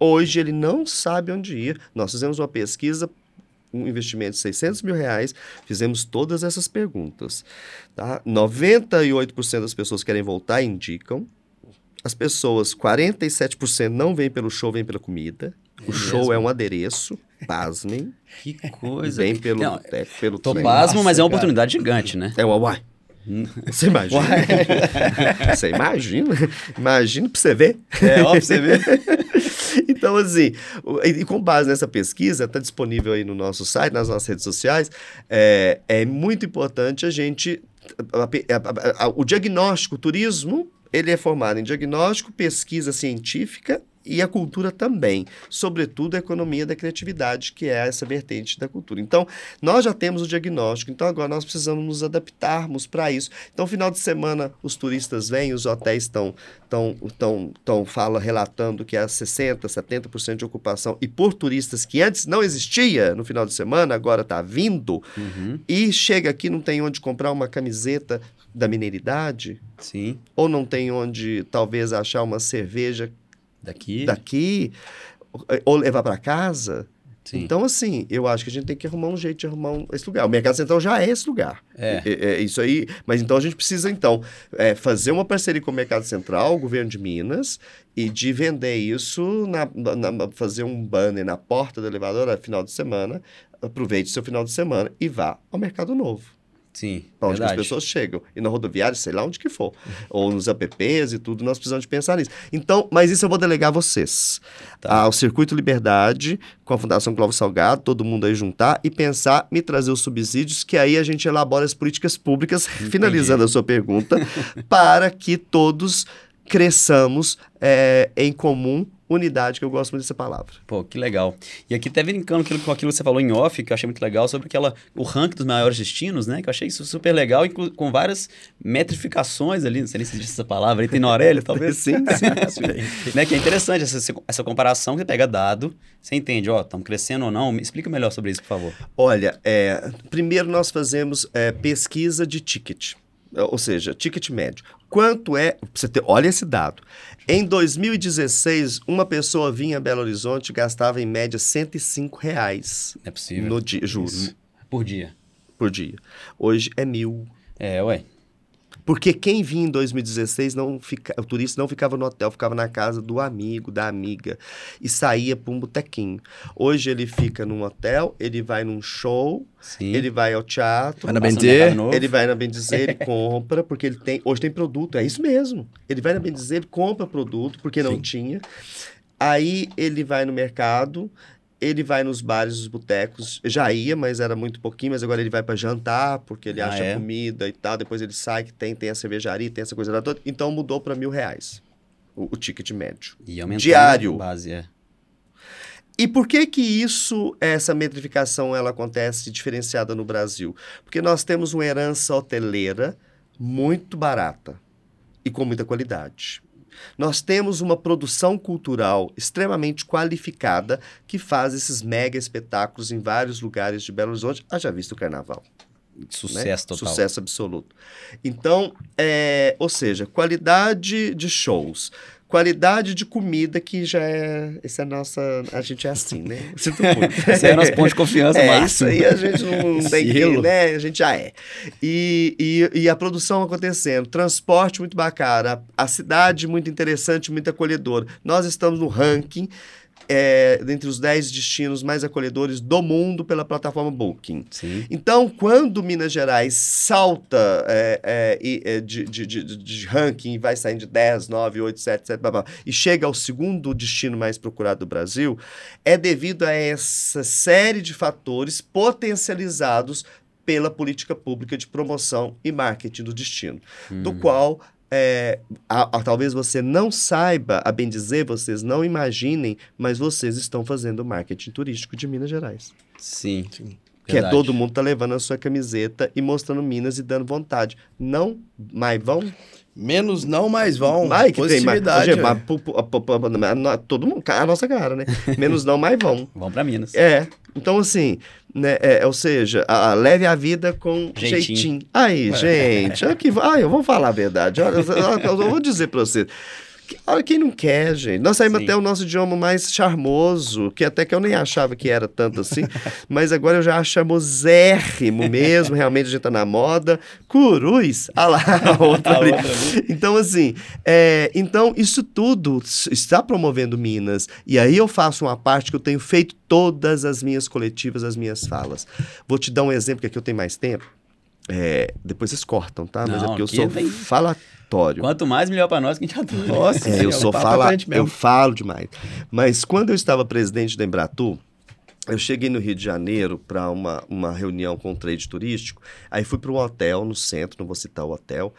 Hoje ele não sabe onde ir. Nós fizemos uma pesquisa um investimento de 600 mil reais, fizemos todas essas perguntas. Tá? 98% das pessoas querem voltar indicam. As pessoas, 47% não vêm pelo show, vêm pela comida. O é show mesmo? é um adereço, pasmem. Que coisa. Vem pelo, Não, é, pelo Tô pasmo, mas é uma oportunidade gigante, né? É uma uai. Você imagina? você imagina? Imagina pra você ver. É, ó, pra você ver. então, assim, e com base nessa pesquisa, está disponível aí no nosso site, nas nossas redes sociais, é, é muito importante a gente. O diagnóstico, o turismo ele é formado em diagnóstico, pesquisa científica e a cultura também, sobretudo a economia da criatividade, que é essa vertente da cultura. Então, nós já temos o diagnóstico, então agora nós precisamos nos adaptarmos para isso. Então, final de semana, os turistas vêm, os hotéis estão estão estão estão fala relatando que há 60, 70% de ocupação e por turistas que antes não existia no final de semana, agora está vindo. Uhum. E chega aqui não tem onde comprar uma camiseta da mineiridade, Sim. ou não tem onde talvez achar uma cerveja Daqui. daqui ou levar para casa. Sim. Então, assim, eu acho que a gente tem que arrumar um jeito de arrumar um- esse lugar. O Mercado Central já é esse lugar. É. É, isso aí. Mas então a gente precisa, então, é, fazer uma parceria com o Mercado Central, o governo de Minas, e de vender isso, na, na- na- fazer um banner na porta do elevador no final de semana. Aproveite seu final de semana e vá ao Mercado Novo. Sim. Para onde que as pessoas chegam. E na rodoviária, sei lá onde que for. Ou nos apps e tudo, nós precisamos de pensar nisso. Então, mas isso eu vou delegar a vocês. Tá. Ao Circuito Liberdade, com a Fundação Clóvis Salgado, todo mundo aí juntar e pensar, me trazer os subsídios, que aí a gente elabora as políticas públicas, finalizando a sua pergunta, para que todos cresçamos é, em comum unidade, que eu gosto muito dessa palavra. Pô, que legal. E aqui até brincando aquilo, com aquilo que você falou em off, que eu achei muito legal, sobre aquela, o ranking dos maiores destinos, né? Que eu achei isso super legal, com várias metrificações ali, não sei nem se existe essa palavra, aí tem na Aurélio, talvez. Sim, sim. né? Que é interessante essa, essa comparação, que você pega dado, você entende, ó, estamos crescendo ou não. Me explica melhor sobre isso, por favor. Olha, é, primeiro nós fazemos é, pesquisa de ticket, ou seja, ticket médio. Quanto é. Você ter, olha esse dado. Em 2016, uma pessoa vinha a Belo Horizonte e gastava em média 105 reais Não é possível. no dia, juro, Por dia. por dia. Hoje é mil. É, ué. Porque quem vinha em 2016, não fica, o turista não ficava no hotel, ficava na casa do amigo, da amiga, e saía para um botequinho. Hoje ele fica num hotel, ele vai num show, Sim. ele vai ao teatro, Vai na Bendizer. Ele vai na Bendizer, ele compra, porque ele tem. Hoje tem produto, é isso mesmo. Ele vai na Bendizer, ele compra produto, porque não Sim. tinha. Aí ele vai no mercado, ele vai nos bares, nos botecos. Já ia, mas era muito pouquinho, mas agora ele vai para jantar, porque ele Ah, acha é? comida e tal. Depois ele sai que tem, tem a cervejaria, tem essa coisa toda. Então mudou para mil reais o, o ticket médio. E aumentando Diário. a Base, é. E por que que isso, essa metrificação, ela acontece diferenciada no Brasil? Porque nós temos uma herança hoteleira muito barata e com muita qualidade. Nós temos uma produção cultural extremamente qualificada que faz esses mega espetáculos em vários lugares de Belo Horizonte. Haja visto o carnaval né? Sucesso total. Sucesso absoluto. Então, é, ou seja, qualidade de shows, qualidade de comida, que já é. Essa é a nossa. A gente é assim, né? Sinto muito. Esse é nosso ponto de confiança É, máximo. isso aí a gente não tem que, né? A gente já é. E, e, e a produção acontecendo, transporte muito bacana, a, a cidade muito interessante, muito acolhedora. Nós estamos no ranking é, dentre os 10 destinos mais acolhedores do mundo pela plataforma Booking. Sim. Então, quando Minas Gerais salta é, é, é, de, de, de, de- ranking e vai saindo de 10, 9, 8, 7, 7, blá, blá, e chega ao segundo destino mais procurado do Brasil, é devido a essa série de fatores potencializados pela política pública de promoção e marketing do destino, do qual é, a- a- talvez você não saiba, a bem dizer, vocês não imaginem, mas vocês estão fazendo marketing turístico de Minas Gerais. Sim. Que é Verdade. todo mundo tá levando a sua camiseta e mostrando Minas e dando vontade. Não, mas vão. Menos não, mais vão. Vai que tem mais. Gente, é. mas todo mundo, a nossa cara, né? Menos não, mais vão. Vamos pra Minas. É. Então, assim, né, é, ou seja, a- a- leve a vida com Jeitinho. jeitinho. Aí, gente, olha que, ai, eu vou falar a verdade. Olha, eu, eu vou dizer pra vocês. Olha, quem não quer, gente? Nós saímos Sim. até o nosso idioma mais charmoso, que até que eu nem achava que era tanto assim, mas agora eu já acho charmosérrimo mesmo, realmente a gente tá na moda. Curuz! Ah lá, a outra ali. outra ali. Então, assim, é, então isso tudo está promovendo Minas. E aí eu faço uma parte que eu tenho feito todas as minhas coletivas, as minhas falas. Vou te dar um exemplo, que aqui eu tenho mais tempo. É, depois vocês cortam, tá? Mas é porque eu sou tem- falatório. Quanto mais, melhor pra nós que a gente adora. Nossa, É, eu é sou um papo pra fala, frente eu falo demais. Mas quando eu estava presidente da Embratu, eu cheguei no Rio de Janeiro para uma, uma reunião com o trade turístico. Aí fui para um hotel no centro, não vou citar o hotel.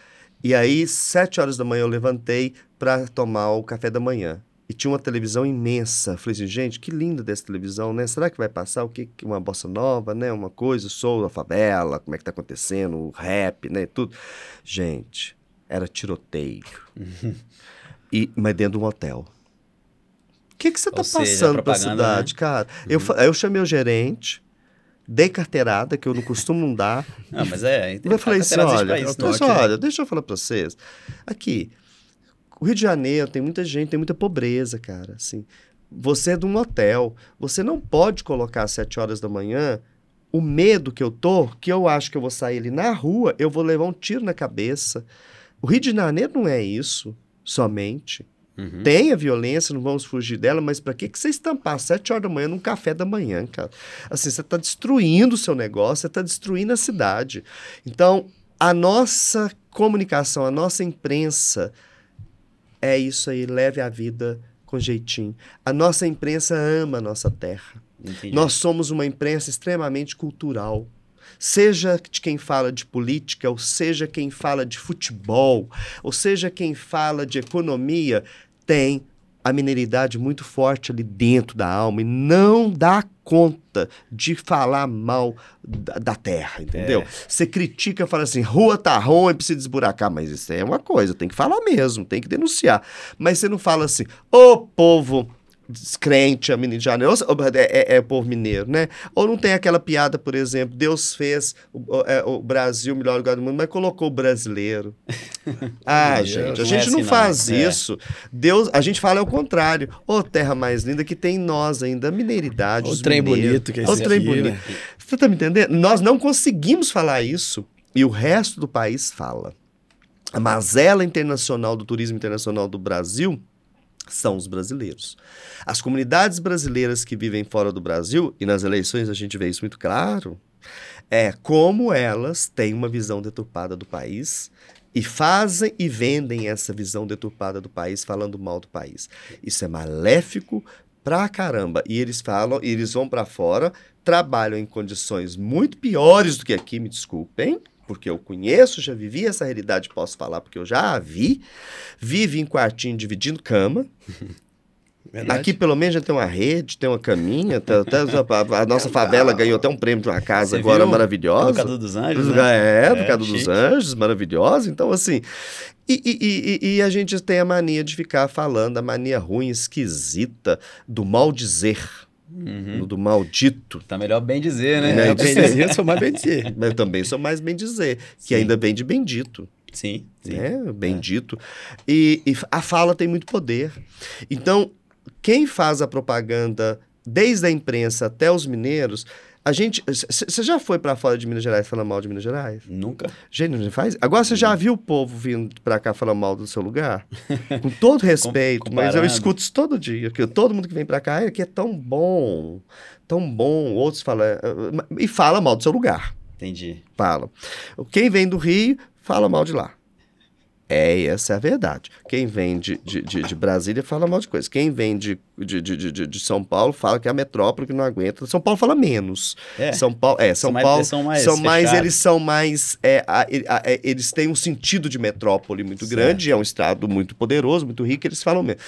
E aí, sete horas da manhã, eu levantei para tomar o café da manhã. E tinha uma televisão imensa. Falei assim, gente, que linda dessa televisão, né? Será que vai passar o que? Uma bossa nova, né? Uma coisa, sou da favela, como é que tá acontecendo, o rap, né? Tudo. Gente, era tiroteio. e, mas dentro de um hotel. O que, que você tá seja, passando pra propaganda, cidade, cara? Eu, fa- eu chamei o gerente, dei carteirada, que eu não costumo dar. Não, mas é. Eu falei a assim, olha, eu isso, né? assim, olha, deixa eu falar pra vocês. Aqui, o Rio de Janeiro tem muita gente, tem muita pobreza, cara, assim. Você é de um hotel, você não pode colocar às sete horas da manhã o medo que eu tô, que eu acho que eu vou sair ali na rua, eu vou levar um tiro na cabeça. O Rio de Janeiro não é isso somente. Uhum. Tem a violência, não vamos fugir dela, mas para que, que você estampar às 7 horas da manhã num café da manhã, cara? Assim, você está destruindo o seu negócio, você está destruindo a cidade. Então, a nossa comunicação, a nossa imprensa é isso aí, leve a vida com jeitinho. A nossa imprensa ama a nossa terra. Entendi. Nós somos uma imprensa extremamente cultural. Seja de quem fala de política, ou seja quem fala de futebol, ou seja quem fala de economia, tem a mineridade muito forte ali dentro da alma e não dá conta de falar mal da, da terra, entendeu? Você critica, fala assim, rua tá ruim, precisa desburacar, mas isso é uma coisa, tem que falar mesmo, tem que denunciar. Mas você não fala assim, ô povo descrente a menina de janeiro, ou- ou- é, é, é o povo mineiro, né? Ou não tem aquela piada, por exemplo, Deus fez o, o- é, o Brasil o melhor lugar do mundo, mas colocou o brasileiro. ah, gente, a gente não é assim, não. faz É. isso. Deus, a gente fala é o contrário. Ô, terra mais linda que tem em nós ainda, a mineiridade, O trem mineiros. bonito que é Ô, esse trem bonito. né? Você tá me entendendo? Nós não conseguimos falar isso e o resto do país fala. A mazela internacional do turismo internacional do Brasil são os brasileiros. As comunidades brasileiras que vivem fora do Brasil, e nas eleições a gente vê isso muito claro, é como elas têm uma visão deturpada do país e fazem e vendem essa visão deturpada do país falando mal do país. Isso é maléfico pra caramba. E eles falam, e eles vão pra fora, trabalham em condições muito piores do que aqui, me desculpem, porque eu conheço, já vivi essa realidade, posso falar porque eu já a vi. Vive em quartinho dividindo cama. Verdade. Aqui pelo menos já tem uma rede, tem uma caminha, tá- tá- a, a nossa favela ganhou até um prêmio de uma casa Você agora maravilhosa. Cadu dos Anjos, né? É, do É, dos. Anjos, maravilhosa. Então, assim. E, e- e- e- e a gente tem a mania de ficar falando, a mania ruim, esquisita, do mal dizer, Uhum. do maldito. Tá melhor bem dizer, né? É, bem dizer, eu sou mais bem dizer. Mas eu também sou mais bem dizer, que Sim. ainda vem de bendito. Sim, sim. né? Bendito. E, e a fala tem muito poder. Então, quem faz a propaganda, desde a imprensa até os mineiros, a gente. Você já foi para fora de Minas Gerais falando mal de Minas Gerais? Nunca. Gente, não faz. Agora você já viu o povo vindo para cá falar mal do seu lugar? Com todo respeito, Com- mas eu escuto isso todo dia. Que todo mundo que vem para cá, "Ai, aqui é tão bom, tão bom. Outros falam. "Ah, E fala mal do seu lugar Entendi. falam. Quem vem do Rio, fala mal de lá. É, essa é a verdade. Quem vem de, de, de, de Brasília fala mal de coisa. Quem vem de, de, de, de, São Paulo fala que é a metrópole que não aguenta. São Paulo fala menos. É. São Paulo, é, São São mais- Paulo são mais são mais eles são mais, é, a- a- é, eles têm um sentido de metrópole muito Certo. grande. É um estado muito poderoso, muito rico. Eles falam mesmo.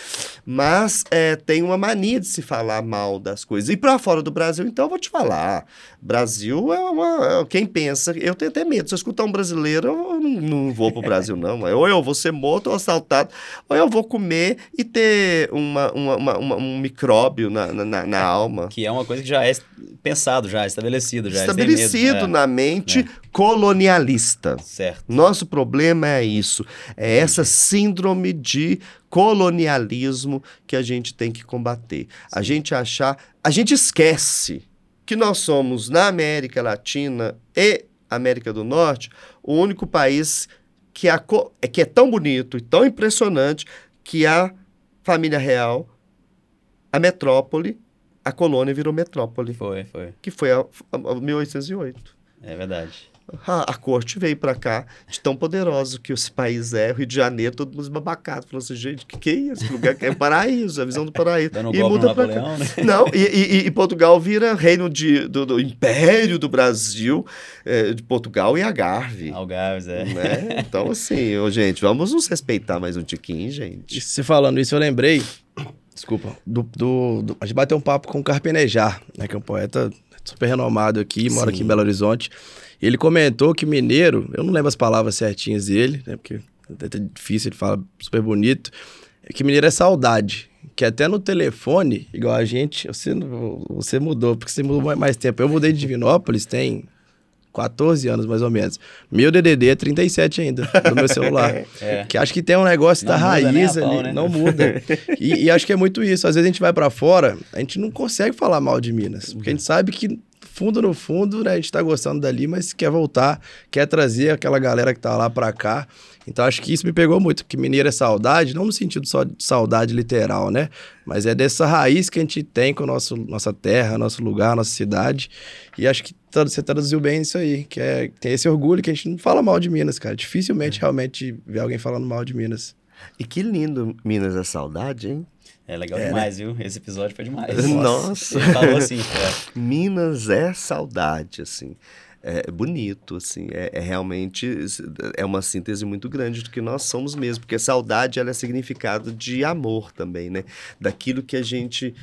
Mas é, tem uma mania de se falar mal das coisas. E para fora do Brasil, então eu vou te falar. Brasil é uma. é- Quem pensa. Eu tenho até medo. Se eu escutar um brasileiro, eu não, não vou pro Brasil, não. Ou eu vou ser morto ou assaltado, ou eu vou comer e ter uma, uma- uma- uma- um micróbio na, na- na, alma. Que é uma coisa que já é pensado, já estabelecido. Já Estabelecido eles têm medo. na mente colonialista. É, certo. Nosso problema é isso, é essa síndrome de colonialismo que a gente tem que combater. A gente achar, a gente esquece que nós somos na América Latina e América do Norte o único país que, a, é- que é tão bonito e tão impressionante que a família real, a metrópole, a colônia virou metrópole, Foi, foi. que foi a, a- a 1808. É verdade. A, a corte veio para cá de tão poderoso que esse país é, o Rio de Janeiro, todo mundo babacado. Falou assim, gente, o que, que é isso? Esse lugar que é paraíso, a visão do paraíso. Dando e muda pra cá. Né? Não, e, e- e Portugal vira reino de, do, do Império do Brasil, eh, de Portugal e Algarve. Algarves, é. Né? Então, assim, ô, gente, vamos nos respeitar mais um tiquinho, gente. E Você falando isso, eu lembrei. Desculpa. Do, do, do- a gente bateu um papo com o Carpenejar, né? Que é um poeta super renomado aqui, mora Sim. aqui em Belo Horizonte. Ele comentou que mineiro, eu não lembro as palavras certinhas dele, né? Porque é até difícil, ele fala super bonito. É que mineiro é saudade. Que até no telefone, igual a gente, você, você mudou, porque você mudou mais- tempo. Eu mudei de Divinópolis, tem 14 anos mais ou menos. Meu DDD é 37 ainda, do meu celular. É. Que acho que tem um negócio Não da muda raiz ali, pau, né? não muda. E, e acho que é muito isso. Às vezes a gente vai pra fora, a gente não consegue falar mal de Minas, porque a gente sabe que fundo no fundo, né, a gente tá gostando dali, mas quer voltar, quer trazer aquela galera que tá lá pra cá. Então acho que isso me pegou muito, porque mineiro é saudade, não no sentido só de saudade literal, né? Mas é dessa raiz que a gente tem com a nosso, nossa terra, nosso lugar, nossa cidade. E acho que você traduziu bem isso aí, que é tem esse orgulho que a gente não fala mal de Minas, cara. Dificilmente realmente ver alguém falando mal de Minas. E que lindo Minas é saudade, hein? É legal É, demais, viu? Esse episódio foi demais. Nossa. Ele falou assim, é. Minas é saudade, assim. É bonito, assim. É, é realmente é uma síntese muito grande do que nós somos mesmo, porque saudade ela é significado de amor também, né? Daquilo que a gente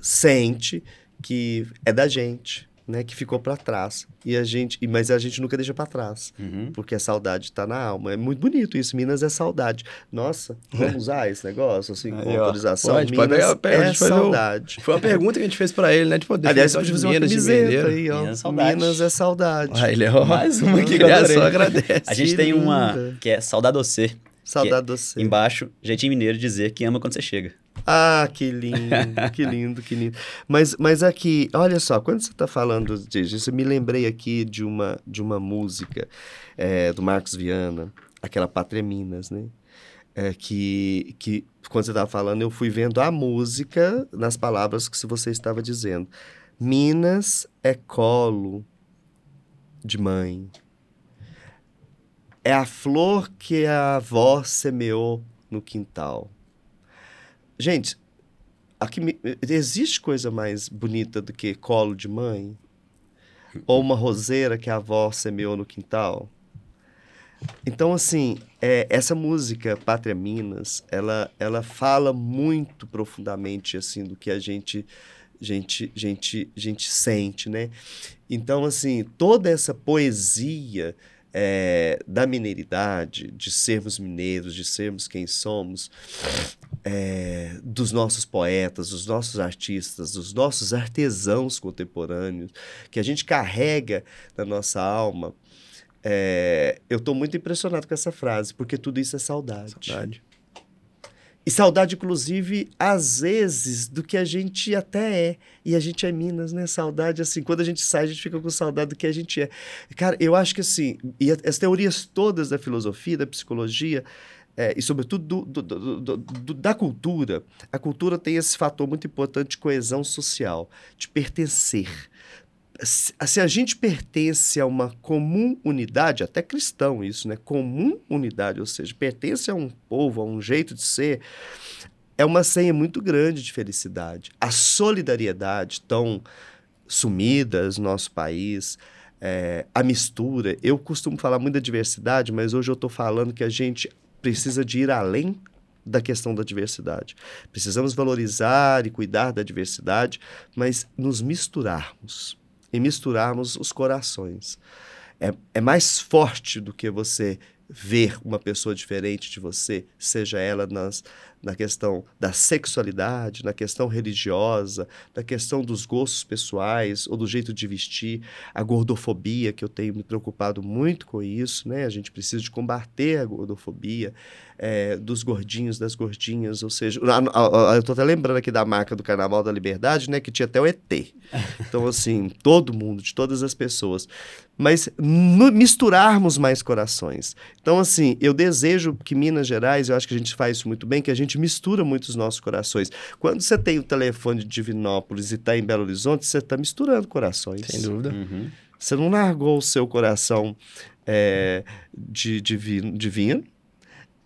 sente que é da gente, né? Que ficou para trás. E a gente, mas a gente nunca deixa para trás. Uhum. Porque a saudade está na alma. É muito bonito isso. Minas é saudade. Nossa, vamos usar esse negócio, assim, com Aí, autorização? Pode, pode Minas pegar- pega, a é saudade. Foi uma pergunta que a gente fez pra ele, né? Tipo, Aliás, você definição podia de fazer uma Minas, de camiseta aí, ó. Minas é saudade. Minas é saudade. Ah, ele é Mais uma que é só agradece. A gente tem uma que é Saudade você. Saudade de você. Embaixo, jeitinho mineiro dizer que ama quando você chega. Ah, que lindo, que lindo, que lindo. Mas, mas aqui, olha só, quando você está falando disso, eu me lembrei aqui de uma, de uma música é, do Marcos Viana, aquela Pátria Minas, né? É, que, que quando você estava falando, eu fui vendo a música nas palavras que você estava dizendo. Minas é colo de mãe. É a flor que a avó semeou no quintal. Gente, aqui existe coisa mais bonita do que colo de mãe? Ou uma roseira que a avó semeou no quintal? Então, assim, é, essa música, Pátria Minas, ela, ela fala muito profundamente, assim, do que a gente, gente, gente, gente sente, né? Então, assim, toda essa poesia é, da mineiridade, de sermos mineiros, de sermos quem somos, é, dos nossos poetas, dos nossos artistas, dos nossos artesãos contemporâneos, que a gente carrega na nossa alma. é, eu estou muito impressionado com essa frase, porque tudo isso é saudade. Saudade. E saudade, inclusive, às vezes, do que a gente até é. E a gente é Minas, né? Saudade, assim, quando a gente sai, a gente fica com saudade do que a gente é. Cara, eu acho que, assim, e as teorias todas da filosofia, da psicologia, é, e sobretudo do- do- do- do- do- da cultura, a cultura tem esse fator muito importante de coesão social, de pertencer. Se a gente pertence a uma comum unidade, até cristão isso, né? Comum unidade, ou seja, pertence a um povo, a um jeito de ser, é uma senha muito grande de felicidade. A solidariedade tão sumida no nosso país, é, a mistura. Eu costumo falar muito da diversidade, mas hoje eu estou falando que a gente precisa de ir além da questão da diversidade. Precisamos valorizar e cuidar da diversidade, mas nos misturarmos e misturarmos os corações. É, é mais forte do que você ver uma pessoa diferente de você, seja ela nas, na questão da sexualidade, na questão religiosa, na questão dos gostos pessoais ou do jeito de vestir, a gordofobia, que eu tenho me preocupado muito com isso, né? A gente precisa de combater a gordofobia, é, dos gordinhos, das gordinhas, ou seja, a- a- a- eu tô até lembrando aqui da marca do Carnaval da Liberdade, né? Que tinha até o ET. Então, assim, todo mundo, de todas as pessoas. Mas no- misturarmos mais corações. Então, assim, eu desejo que Minas Gerais, eu acho que a gente faz isso muito bem, que a gente mistura muito os nossos corações. Quando você tem o telefone de Divinópolis e está em Belo Horizonte, você está misturando corações. Sem dúvida. Uhum. Você não largou o seu coração é, de, divino, divino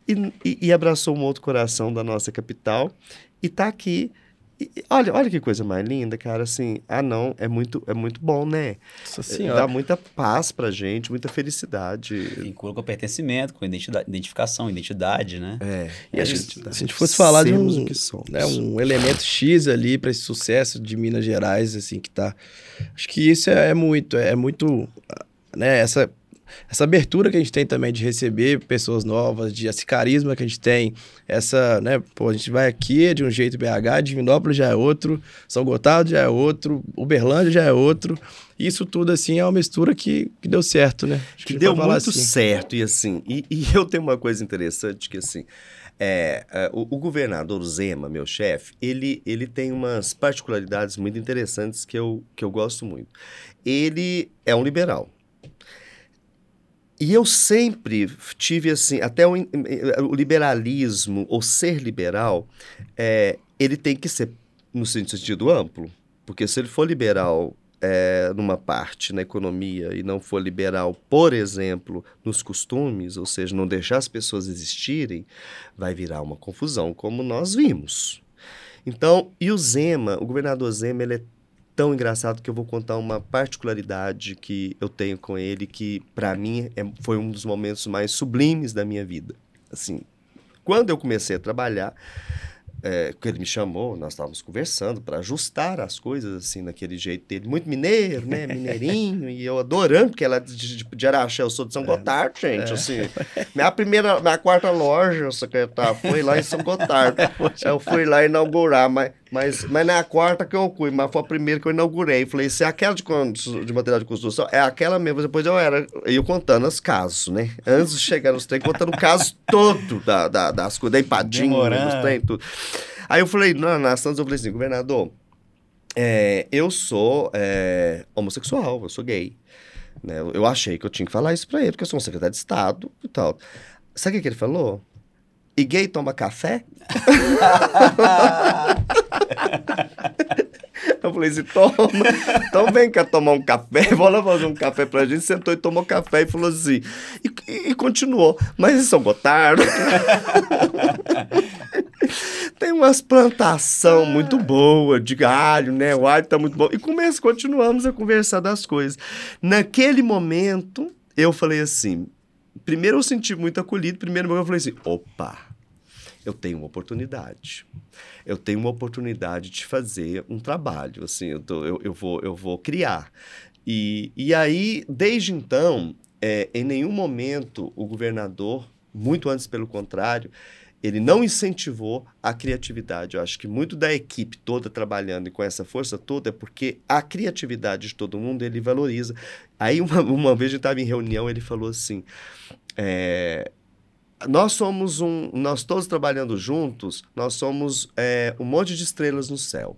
e, e, e abraçou um outro coração da nossa capital e está aqui olha, olha que coisa mais linda, cara. Assim, ah, não, é muito, é muito bom, né? Nossa Dá muita paz pra gente, muita felicidade. Vincula com pertencimento, com identidade, identificação, identidade, né? É. E a gente, se a gente fosse falar de um, né, um elemento X ali para esse sucesso de Minas Gerais, assim, que tá. Acho que isso é, é muito, é muito. Né, essa essa abertura que a gente tem também de receber pessoas novas, de esse carisma que a gente tem, essa, né, pô, a gente vai aqui é de um jeito BH, Divinópolis já é outro, São Gotardo já é outro, Uberlândia já é outro. Isso tudo, assim, é uma mistura que, que deu certo, né? Acho que, que deu muito assim. certo, e assim, e, e eu tenho uma coisa interessante que, assim, é, é, o, o, governador Zema, meu chefe, ele, ele tem umas particularidades muito interessantes que eu, que eu gosto muito. Ele é um liberal. E eu sempre tive assim, até o, o liberalismo, ou ser liberal, é, ele tem que ser no sentido amplo. Porque se ele for liberal é, numa parte na economia e não for liberal, por exemplo, nos costumes, ou seja, não deixar as pessoas existirem, vai virar uma confusão, como nós vimos. Então, e o Zema, o governador Zema, ele é tão engraçado que eu vou contar uma particularidade que eu tenho com ele que para mim é, foi um dos momentos mais sublimes da minha vida. Assim, quando eu comecei a trabalhar, é, que ele me chamou, nós estávamos conversando para ajustar as coisas assim naquele jeito dele, muito mineiro, né, mineirinho, e eu adorando porque ela é de, de, Araxé, eu sou de São é, Gotardo, gente, é. assim, minha primeira, minha quarta loja, secretário, foi lá em São Gotardo, eu fui lá inaugurar, mas mas, mas não é a quarta que eu fui, mas foi a primeira que eu inaugurei. Falei, se é aquela de, de material de construção, é aquela mesmo. Depois eu era, eu contando os casos, né? Antes de chegar nos trem, contando o caso todo da, da, das coisas, da empadinha, dos trem, tudo. Aí eu falei, não, na Santos, eu falei assim, governador, é, eu sou é, homossexual, eu sou gay. Né? Eu achei que eu tinha que falar isso pra ele, porque eu sou um secretário de Estado e tal. Sabe o que ele falou? E gay toma café? Eu falei assim, toma, então vem cá tomar um café, lá fazer um café pra gente. Sentou e tomou café e falou assim, e, e, e continuou. Mas em São Gotardo tem umas plantação muito boa de galho, né? O alho tá muito bom. E começa, continuamos a conversar das coisas. Naquele momento, eu falei assim, primeiro eu senti muito acolhido, primeiro eu falei assim, opa, eu tenho uma oportunidade. Eu tenho uma oportunidade de fazer um trabalho, assim, eu, tô, eu, eu, vou, eu vou criar. E, e aí, desde então, é, em nenhum momento o governador, muito antes pelo contrário, ele não incentivou a criatividade. Eu acho que muito da equipe toda trabalhando e com essa força toda é porque a criatividade de todo mundo ele valoriza. Aí, uma, uma vez a gente estava em reunião, ele falou assim: é, nós somos um. Nós todos trabalhando juntos, nós somos é, um monte de estrelas no céu.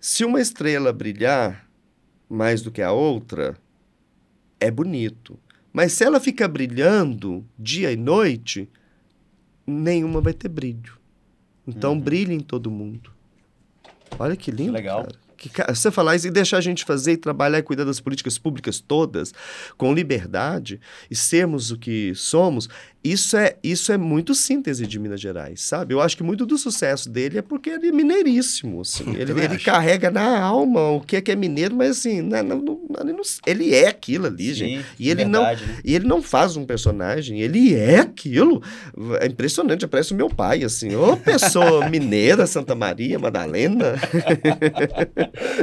Se uma estrela brilhar mais do que a outra, é bonito. Mas se ela fica brilhando dia e noite, nenhuma vai ter brilho. Então uhum. brilhe em todo mundo. Olha que lindo. Legal. Cara que você falar isso e deixar a gente fazer e trabalhar e cuidar das políticas públicas todas com liberdade e sermos o que somos, isso é, isso é muito síntese de Minas Gerais, sabe? Eu acho que muito do sucesso dele é porque ele é mineiríssimo, assim. Ele, ele carrega na alma o que é que é mineiro, mas assim, não, não, não, ele é aquilo ali, Sim, gente. E ele, verdade, não, né? e ele não faz um personagem, ele é aquilo. É impressionante, parece o meu pai, assim. Ô pessoa mineira, Santa Maria, Madalena.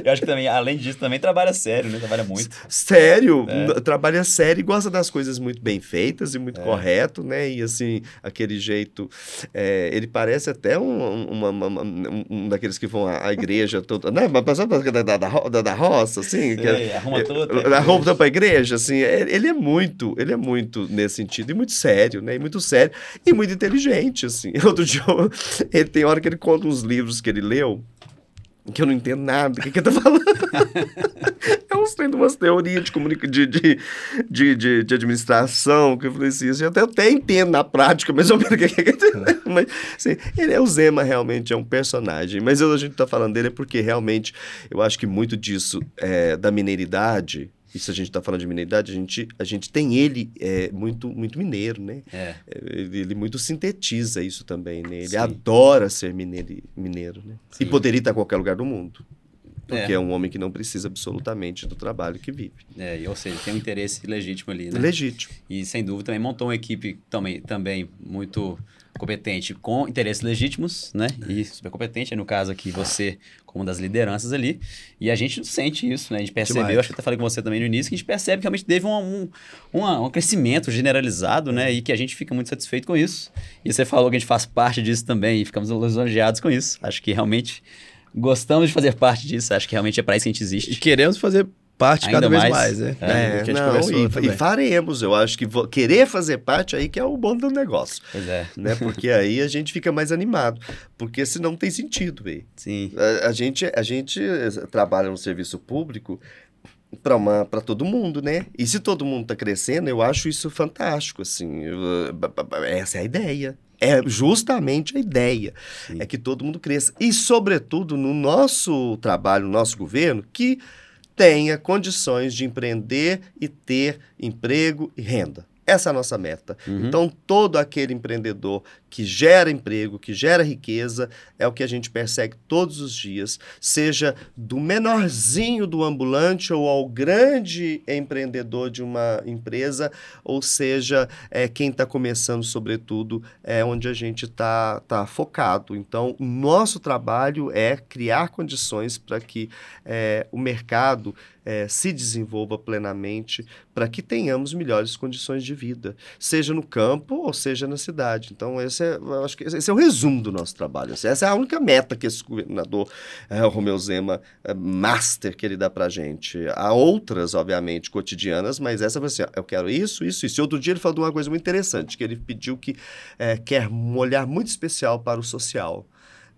Eu acho que também, além disso, também trabalha sério, né? Trabalha muito. Sério, é. trabalha sério e gosta das coisas muito bem feitas e muito é. correto, né? E assim, aquele jeito. É, ele parece até um, uma, uma, um, daqueles que vão à, à igreja toda, né? Mas da, da, da, da roça, assim. Sei, que, é, arruma toda. Arruma toda pra igreja, assim. É, ele é muito, ele é muito nesse sentido, e muito sério, né? E muito sério, e muito inteligente, assim. Outro dia, ele tem hora que ele conta uns livros que ele leu que eu não entendo nada. O que, que ele tá falando? é uns tendo umas teorias de, comunica de, de, de, de, de administração, que eu falei assim, eu até, até entendo na prática, mas eu mas assim, ele é o Zema, realmente é um personagem. Mas eu, a gente tá falando dele é porque realmente eu acho que muito disso é, da mineiridade e se a gente está falando de mineridade, a gente, a gente tem ele é, muito, muito mineiro, né? É. Ele, ele muito sintetiza isso também, né? Ele Sim. adora ser mineiro, mineiro né? E Sim. poderia estar em qualquer lugar do mundo. Porque É. é. um homem que não precisa absolutamente do trabalho que vive. É, e, ou seja, tem um interesse legítimo ali, né? Legítimo. E sem dúvida também montou uma equipe também, também muito competente com interesses legítimos, né? E super competente, no caso aqui você como uma das lideranças ali. E a gente sente isso, né? A gente percebeu, Demais. acho que até falei com você também no início, que a gente percebe que realmente teve um, um, uma- um crescimento generalizado, né? E que a gente fica muito satisfeito com isso. E você falou que a gente faz parte disso também e ficamos lisonjeados com isso. Acho que realmente gostamos de fazer parte disso. Acho que realmente é para isso que a gente E existe. queremos fazer parte Ainda cada vez mais. mais, né? É, Do que a gente não, e, e faremos. Eu acho que vo- querer fazer parte aí que é o bom do negócio. Pois é, Né? Porque aí a gente fica mais animado. Porque senão não tem sentido, velho. sim. A, a gente, a gente trabalha no serviço público para todo mundo, né? E se todo mundo está crescendo, eu acho isso fantástico, assim. Eu, essa é a ideia. É justamente a ideia. Sim. É que todo mundo cresça. E, sobretudo, no nosso trabalho, no nosso governo, que tenha condições de empreender e ter emprego e renda. Essa é a nossa meta. Uhum. Então, todo aquele empreendedor que gera emprego, que gera riqueza, é o que a gente persegue todos os dias, seja do menorzinho do ambulante ou ao grande empreendedor de uma empresa, ou seja, é, quem está começando, sobretudo, é onde a gente está tá focado. Então, o nosso trabalho é criar condições para que é, o mercado é, se desenvolva plenamente, para que tenhamos melhores condições de vida, seja no campo ou seja na cidade. Então, esse é, eu acho que esse é o resumo do nosso trabalho. Essa é a única meta que esse governador é, Romeu Zema é, master que ele dá para gente. Há outras, obviamente, cotidianas, mas essa vai ser, eu quero isso, isso, isso. E outro dia ele falou de uma coisa muito interessante, que ele pediu que é, quer um olhar muito especial para o social.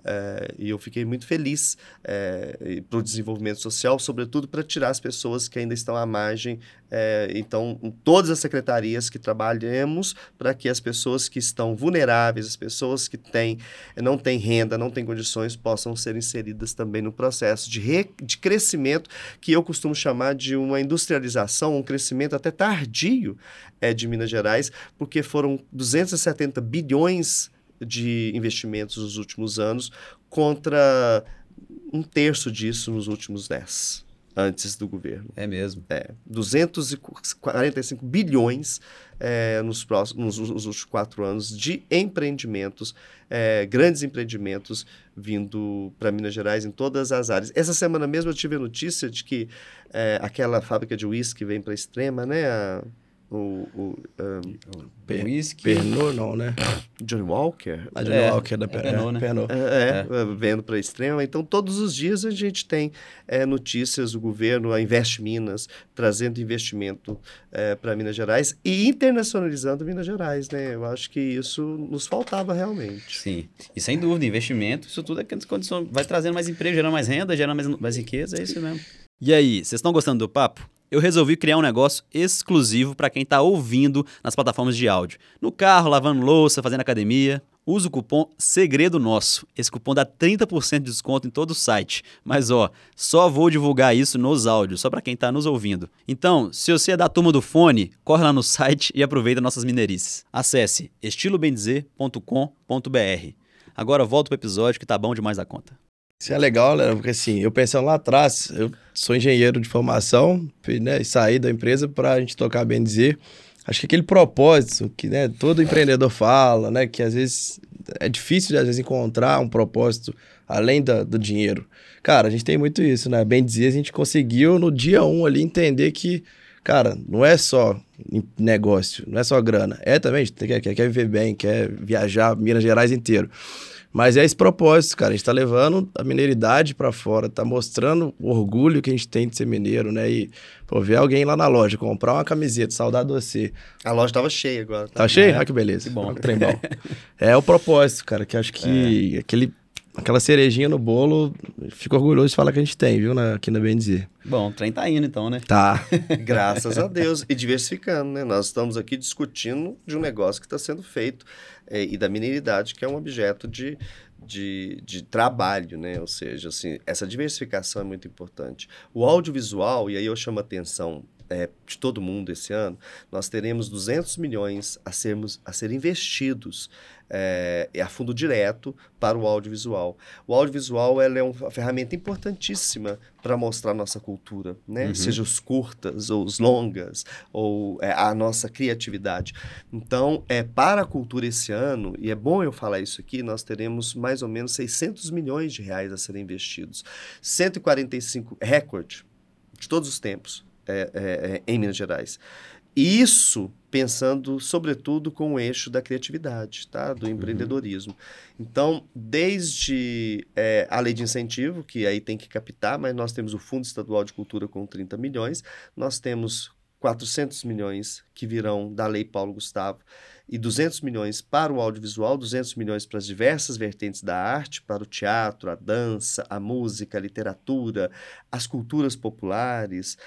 É, e eu fiquei muito feliz é, para o desenvolvimento social, sobretudo para tirar as pessoas que ainda estão à margem. É, então, todas as secretarias que trabalhamos para que as pessoas que estão vulneráveis, as pessoas que têm, não têm renda, não têm condições, possam ser inseridas também no processo de, re, de crescimento, que eu costumo chamar de uma industrialização, um crescimento até tardio é, de Minas Gerais, porque foram 270 bilhões de investimentos nos últimos anos contra um terço disso nos últimos 10, antes do governo. É mesmo. É, 245 bilhões é, nos, próximos, nos, nos últimos quatro anos de empreendimentos, é, grandes empreendimentos vindo para Minas Gerais em todas as áreas. Essa semana mesmo eu tive a notícia de que é, aquela fábrica de uísque vem para a Extrema, né? A, o, o um, Per- Whisky. Pernod não, né? Johnny Walker, A de É, Walker da é Per- Pernod, né? Pernod. É, é, vendo para a extrema. Então, todos os dias a gente tem é, notícias do governo, a Investe Minas, trazendo investimento é, para Minas Gerais e internacionalizando Minas Gerais, né? Eu acho que isso nos faltava realmente. Sim. E sem dúvida, investimento, isso tudo é que vai trazendo mais emprego, gerando mais renda, gerando mais, mais riqueza, é isso mesmo. E aí, vocês estão gostando do papo? Eu resolvi criar um negócio exclusivo para quem está ouvindo nas plataformas de áudio. No carro, lavando louça, fazendo academia. Usa o cupom Segredo Nosso. Esse cupom dá 30% de desconto em todo o site. Mas ó, só vou divulgar isso nos áudios, só para quem está nos ouvindo. Então, se você é da turma do fone, corre lá no site e aproveita nossas mineirices. Acesse estilobendizer.com.br. Agora volta pro episódio que tá bom demais da conta. Isso é legal, né? Porque assim, eu pensando lá atrás, eu sou engenheiro de formação, né, e saí da empresa para a gente tocar bem dizer. Acho que aquele propósito que né, todo empreendedor fala, né? Que às vezes é difícil às vezes encontrar um propósito além da, do dinheiro. Cara, a gente tem muito isso, né? Bem dizer, a gente conseguiu no dia um ali entender que, cara, não é só negócio, não é só grana. É também, a gente quer, quer, quer viver bem, quer viajar Minas Gerais inteiro. Mas é esse propósito, cara. A gente tá levando a mineiridade para fora, tá mostrando o orgulho que a gente tem de ser mineiro, né? E, pô, ver alguém lá na loja comprar uma camiseta, saudade você. A loja estava cheia agora. Tá cheio? Ah, que beleza. Que bom. Trem bom. é o propósito, cara, que acho que aquele, aquela cerejinha no bolo, fico orgulhoso de falar que a gente tem, viu, na, aqui na Bem Dizer. Bom, o trem tá indo então, né? Tá. Graças a Deus. E diversificando, né? Nós estamos aqui discutindo de um negócio que está sendo feito é, e da mineridade, que é um objeto de, de, de trabalho, né? Ou seja, assim, essa diversificação é muito importante. O audiovisual, e aí eu chamo a atenção é, de todo mundo esse ano, nós teremos 200 milhões a, sermos, a serem investidos é, a fundo direto para o audiovisual. O audiovisual ela é uma ferramenta importantíssima para mostrar nossa cultura, né? Uhum. seja os curtas ou os longas, ou é, a nossa criatividade. Então, é, para a cultura esse ano, e é bom eu falar isso aqui, nós teremos mais ou menos 600 milhões de reais a serem investidos. 145, recorde de todos os tempos é, é, é, em Minas Gerais. Isso pensando, sobretudo, com o eixo da criatividade, tá? do uhum. empreendedorismo. Então, desde é, a lei de incentivo, que aí tem que captar, mas nós temos o Fundo Estadual de Cultura com 30 milhões, nós temos 400 milhões que virão da Lei Paulo Gustavo e 200 milhões para o audiovisual, 200 milhões para as diversas vertentes da arte, para o teatro, a dança, a música, a literatura, as culturas populares,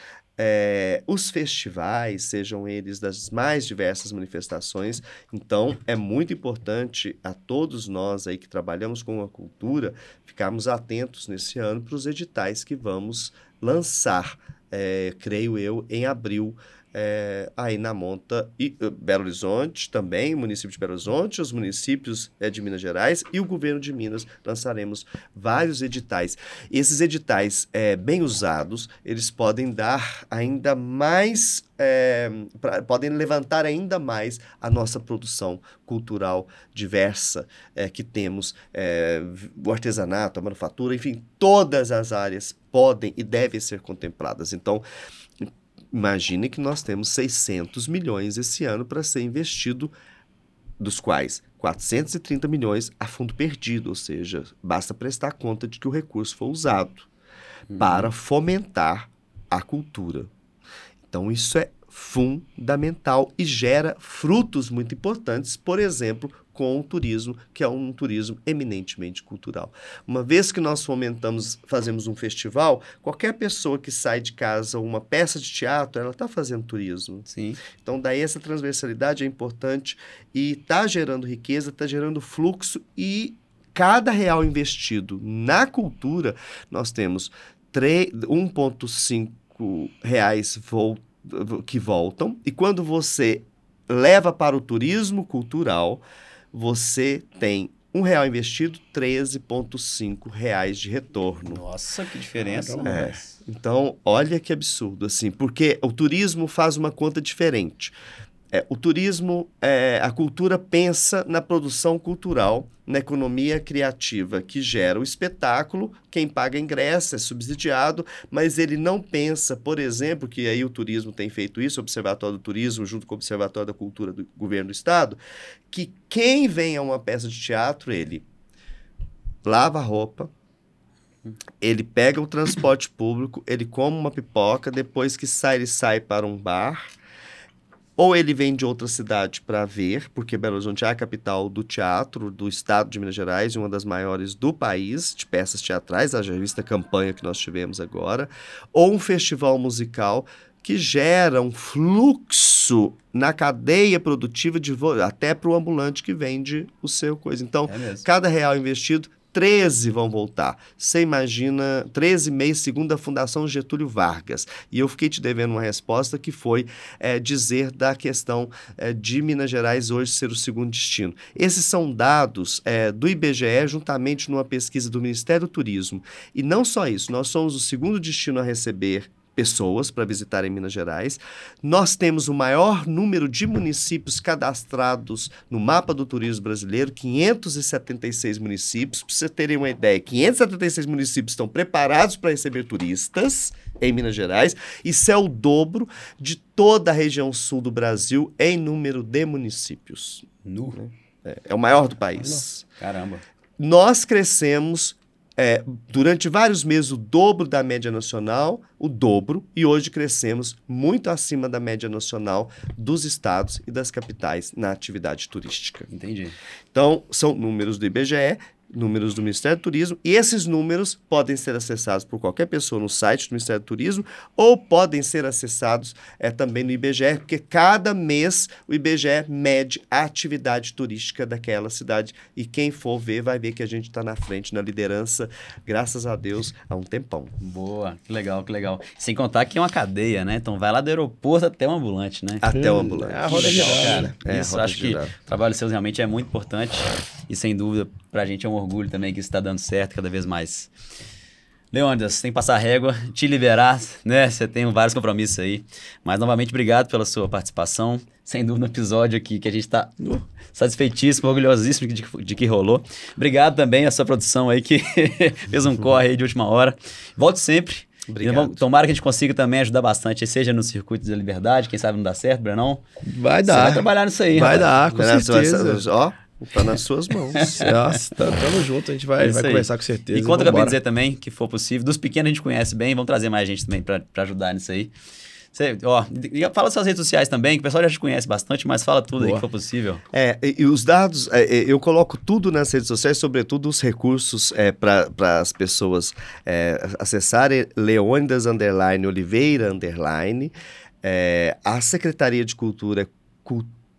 é, os festivais, sejam eles das mais diversas manifestações. Então, é muito importante a todos nós aí que trabalhamos com a cultura ficarmos atentos nesse ano para os editais que vamos lançar, é, creio eu, em abril é, aí na monta e uh, Belo Horizonte também, município de Belo Horizonte, os municípios é, de Minas Gerais e o governo de Minas lançaremos vários editais. Esses editais é, bem usados, eles podem dar ainda mais, pra, podem levantar ainda mais a nossa produção cultural diversa que temos, o artesanato, a manufatura, enfim, todas as áreas podem e devem ser contempladas. Então, Imagine que nós temos 600 milhões esse ano para ser investido, dos quais 430 milhões a fundo perdido, ou seja, basta prestar conta de que o recurso foi usado uhum. para fomentar a cultura. Então, isso é fundamental e gera frutos muito importantes, por exemplo, com o turismo, que é um turismo eminentemente cultural. Uma vez que nós fomentamos, fazemos um festival, qualquer pessoa que sai de casa uma peça de teatro, ela está fazendo turismo. Sim. Então, daí essa transversalidade é importante e está gerando riqueza, está gerando fluxo e cada real investido na cultura, nós temos 1,5 reais que voltam, e quando você leva para o turismo cultural, você tem um real investido, 13,5 reais de retorno. Nossa, que diferença. É. Então, olha que absurdo, assim, porque o turismo faz uma conta diferente. É, o turismo, é, a cultura pensa na produção cultural, na economia criativa que gera o espetáculo, quem paga ingresso é subsidiado, mas ele não pensa, por exemplo, que aí o turismo tem feito isso, o Observatório do Turismo, junto com o Observatório da Cultura do Governo do Estado, que quem vem a uma peça de teatro, ele lava a roupa, ele pega o transporte público, ele come uma pipoca, depois que sai, ele sai para um bar ou ele vem de outra cidade para ver, porque Belo Horizonte é a capital do teatro do estado de Minas Gerais e uma das maiores do país de peças teatrais, a revista Campanha que nós tivemos agora, ou um festival musical que gera um fluxo na cadeia produtiva de até para o ambulante que vende o seu coisa. Então, é cada real investido 13 vão voltar. Você imagina, 13 meses segundo a Fundação Getúlio Vargas. E eu fiquei te devendo uma resposta que foi é, dizer da questão é, de Minas Gerais hoje ser o segundo destino. Esses são dados é, do IBGE, juntamente numa pesquisa do Ministério do Turismo. E não só isso, nós somos o segundo destino a receber pessoas para visitar em Minas Gerais. Nós temos o maior número de municípios cadastrados no mapa do turismo brasileiro, 576 municípios. Para vocês terem uma ideia, 576 municípios estão preparados para receber turistas em Minas Gerais. Isso é o dobro de toda a região sul do Brasil em número de municípios. Nu. É, é o maior do país. Caramba. Nós crescemos é, durante vários meses o dobro da média nacional, o dobro, e hoje crescemos muito acima da média nacional dos estados e das capitais na atividade turística. Entendi. Então, são números do IBGE números do Ministério do Turismo, e esses números podem ser acessados por qualquer pessoa no site do Ministério do Turismo ou podem ser acessados é, também no IBGE, porque cada mês o IBGE mede a atividade turística daquela cidade e quem for ver vai ver que a gente está na frente, na liderança, graças a Deus, há um tempão. Boa, que legal, que legal. Sem contar que é uma cadeia, né? Então vai lá do aeroporto até o ambulante, né? Até o ambulante. É a roda girar, cara. né? É, isso, roda acho que o trabalho seu realmente é muito importante e sem dúvida pra gente é um orgulho também que isso está dando certo cada vez mais. Leônidas, tem que passar a régua, te liberar, né? Você tem vários compromissos aí. Mas, novamente, obrigado pela sua participação. Sem dúvida, um episódio aqui que a gente está satisfeitíssimo, orgulhosíssimo de, que- de que rolou. Obrigado também à sua produção aí que fez um corre aí de última hora. Volte sempre. Obrigado. Vamos- tomara que a gente consiga também ajudar bastante, seja no circuito da liberdade, quem sabe não dá certo, Brenão. Vai Você dar. vai trabalhar nisso aí, Vai rapaz. dar, com você vai- certeza. Ó, tá nas suas mãos. Nossa, tá, tamo junto, a gente vai, É isso vai aí. conversar com certeza. E conta com a vambora. dizer também, que for possível. Dos pequenos a gente conhece bem, vamos trazer mais gente também pra pra ajudar nisso aí. Você, ó, e fala suas redes sociais também, que o pessoal já te conhece bastante, mas fala tudo aí Boa. que for possível. É, e, e os dados, é, é, eu coloco tudo nas redes sociais, sobretudo os recursos é, para as pessoas é, acessarem Leônidas Underline Oliveira Underline. É, a Secretaria de Cultura é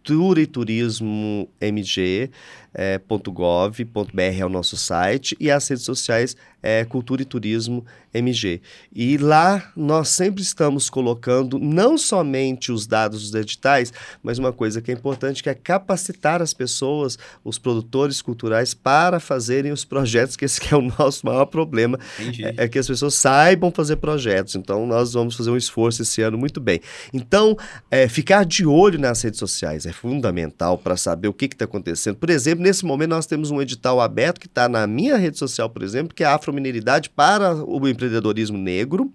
Cultura e Turismo MG. É, .gov.br é o nosso site e as redes sociais é Cultura e Turismo MG. E lá nós sempre estamos colocando não somente os dados dos editais, mas uma coisa que é importante que é capacitar as pessoas, os produtores culturais para fazerem os projetos, que esse que é o nosso maior problema, é, é que as pessoas saibam fazer projetos. Então, nós vamos fazer um esforço esse ano muito bem. Então, é, ficar de olho nas redes sociais é fundamental para saber o que está acontecendo. Por exemplo, nesse momento, nós temos um edital aberto que está na minha rede social, por exemplo, que é a Afromineridade para o empreendedorismo negro.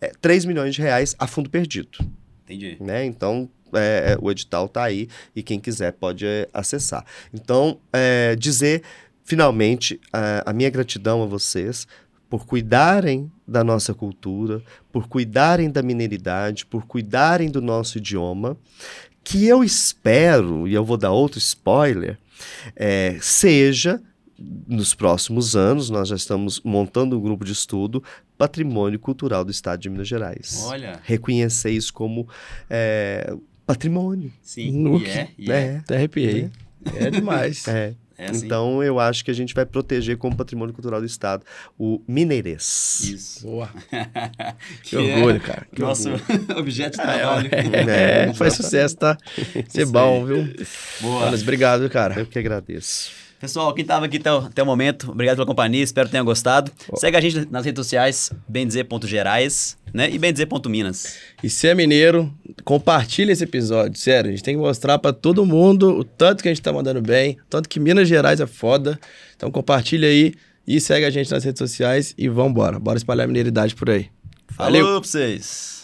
É, 3 milhões de reais a fundo perdido. Entendi. Né? Então, é, é, o edital está aí e quem quiser pode é, acessar. Então, é, dizer finalmente a, a minha gratidão a vocês por cuidarem da nossa cultura, por cuidarem da mineridade, por cuidarem do nosso idioma, que eu espero, e eu vou dar outro spoiler, é, seja nos próximos anos, nós já estamos montando um grupo de estudo, patrimônio cultural do Estado de Minas Gerais Olha, reconhecer isso como é, patrimônio. sim, No e é, e é. É, Até arrepiei. É demais. é. É assim. Então eu acho que a gente vai proteger como patrimônio cultural do Estado o mineirês. Isso. Boa. Que Que é orgulho, cara. Que Nosso objeto de Ah, trabalho. É, É, faz sucesso, tá? Ser Isso bom, viu? Boa. Wallace, obrigado, cara. Eu que agradeço. Pessoal, quem estava aqui até o, até o momento, obrigado pela companhia, espero que tenham gostado. Segue a gente nas redes sociais, bendizer.gerais, né? E bendizer.minas. E se é mineiro, compartilha esse episódio, sério. A gente tem que mostrar pra todo mundo o tanto que a gente tá mandando bem, o tanto que Minas Gerais é foda. Então compartilha aí e segue a gente nas redes sociais e vambora. Bora espalhar a mineiridade por aí. Valeu! Falou pra vocês!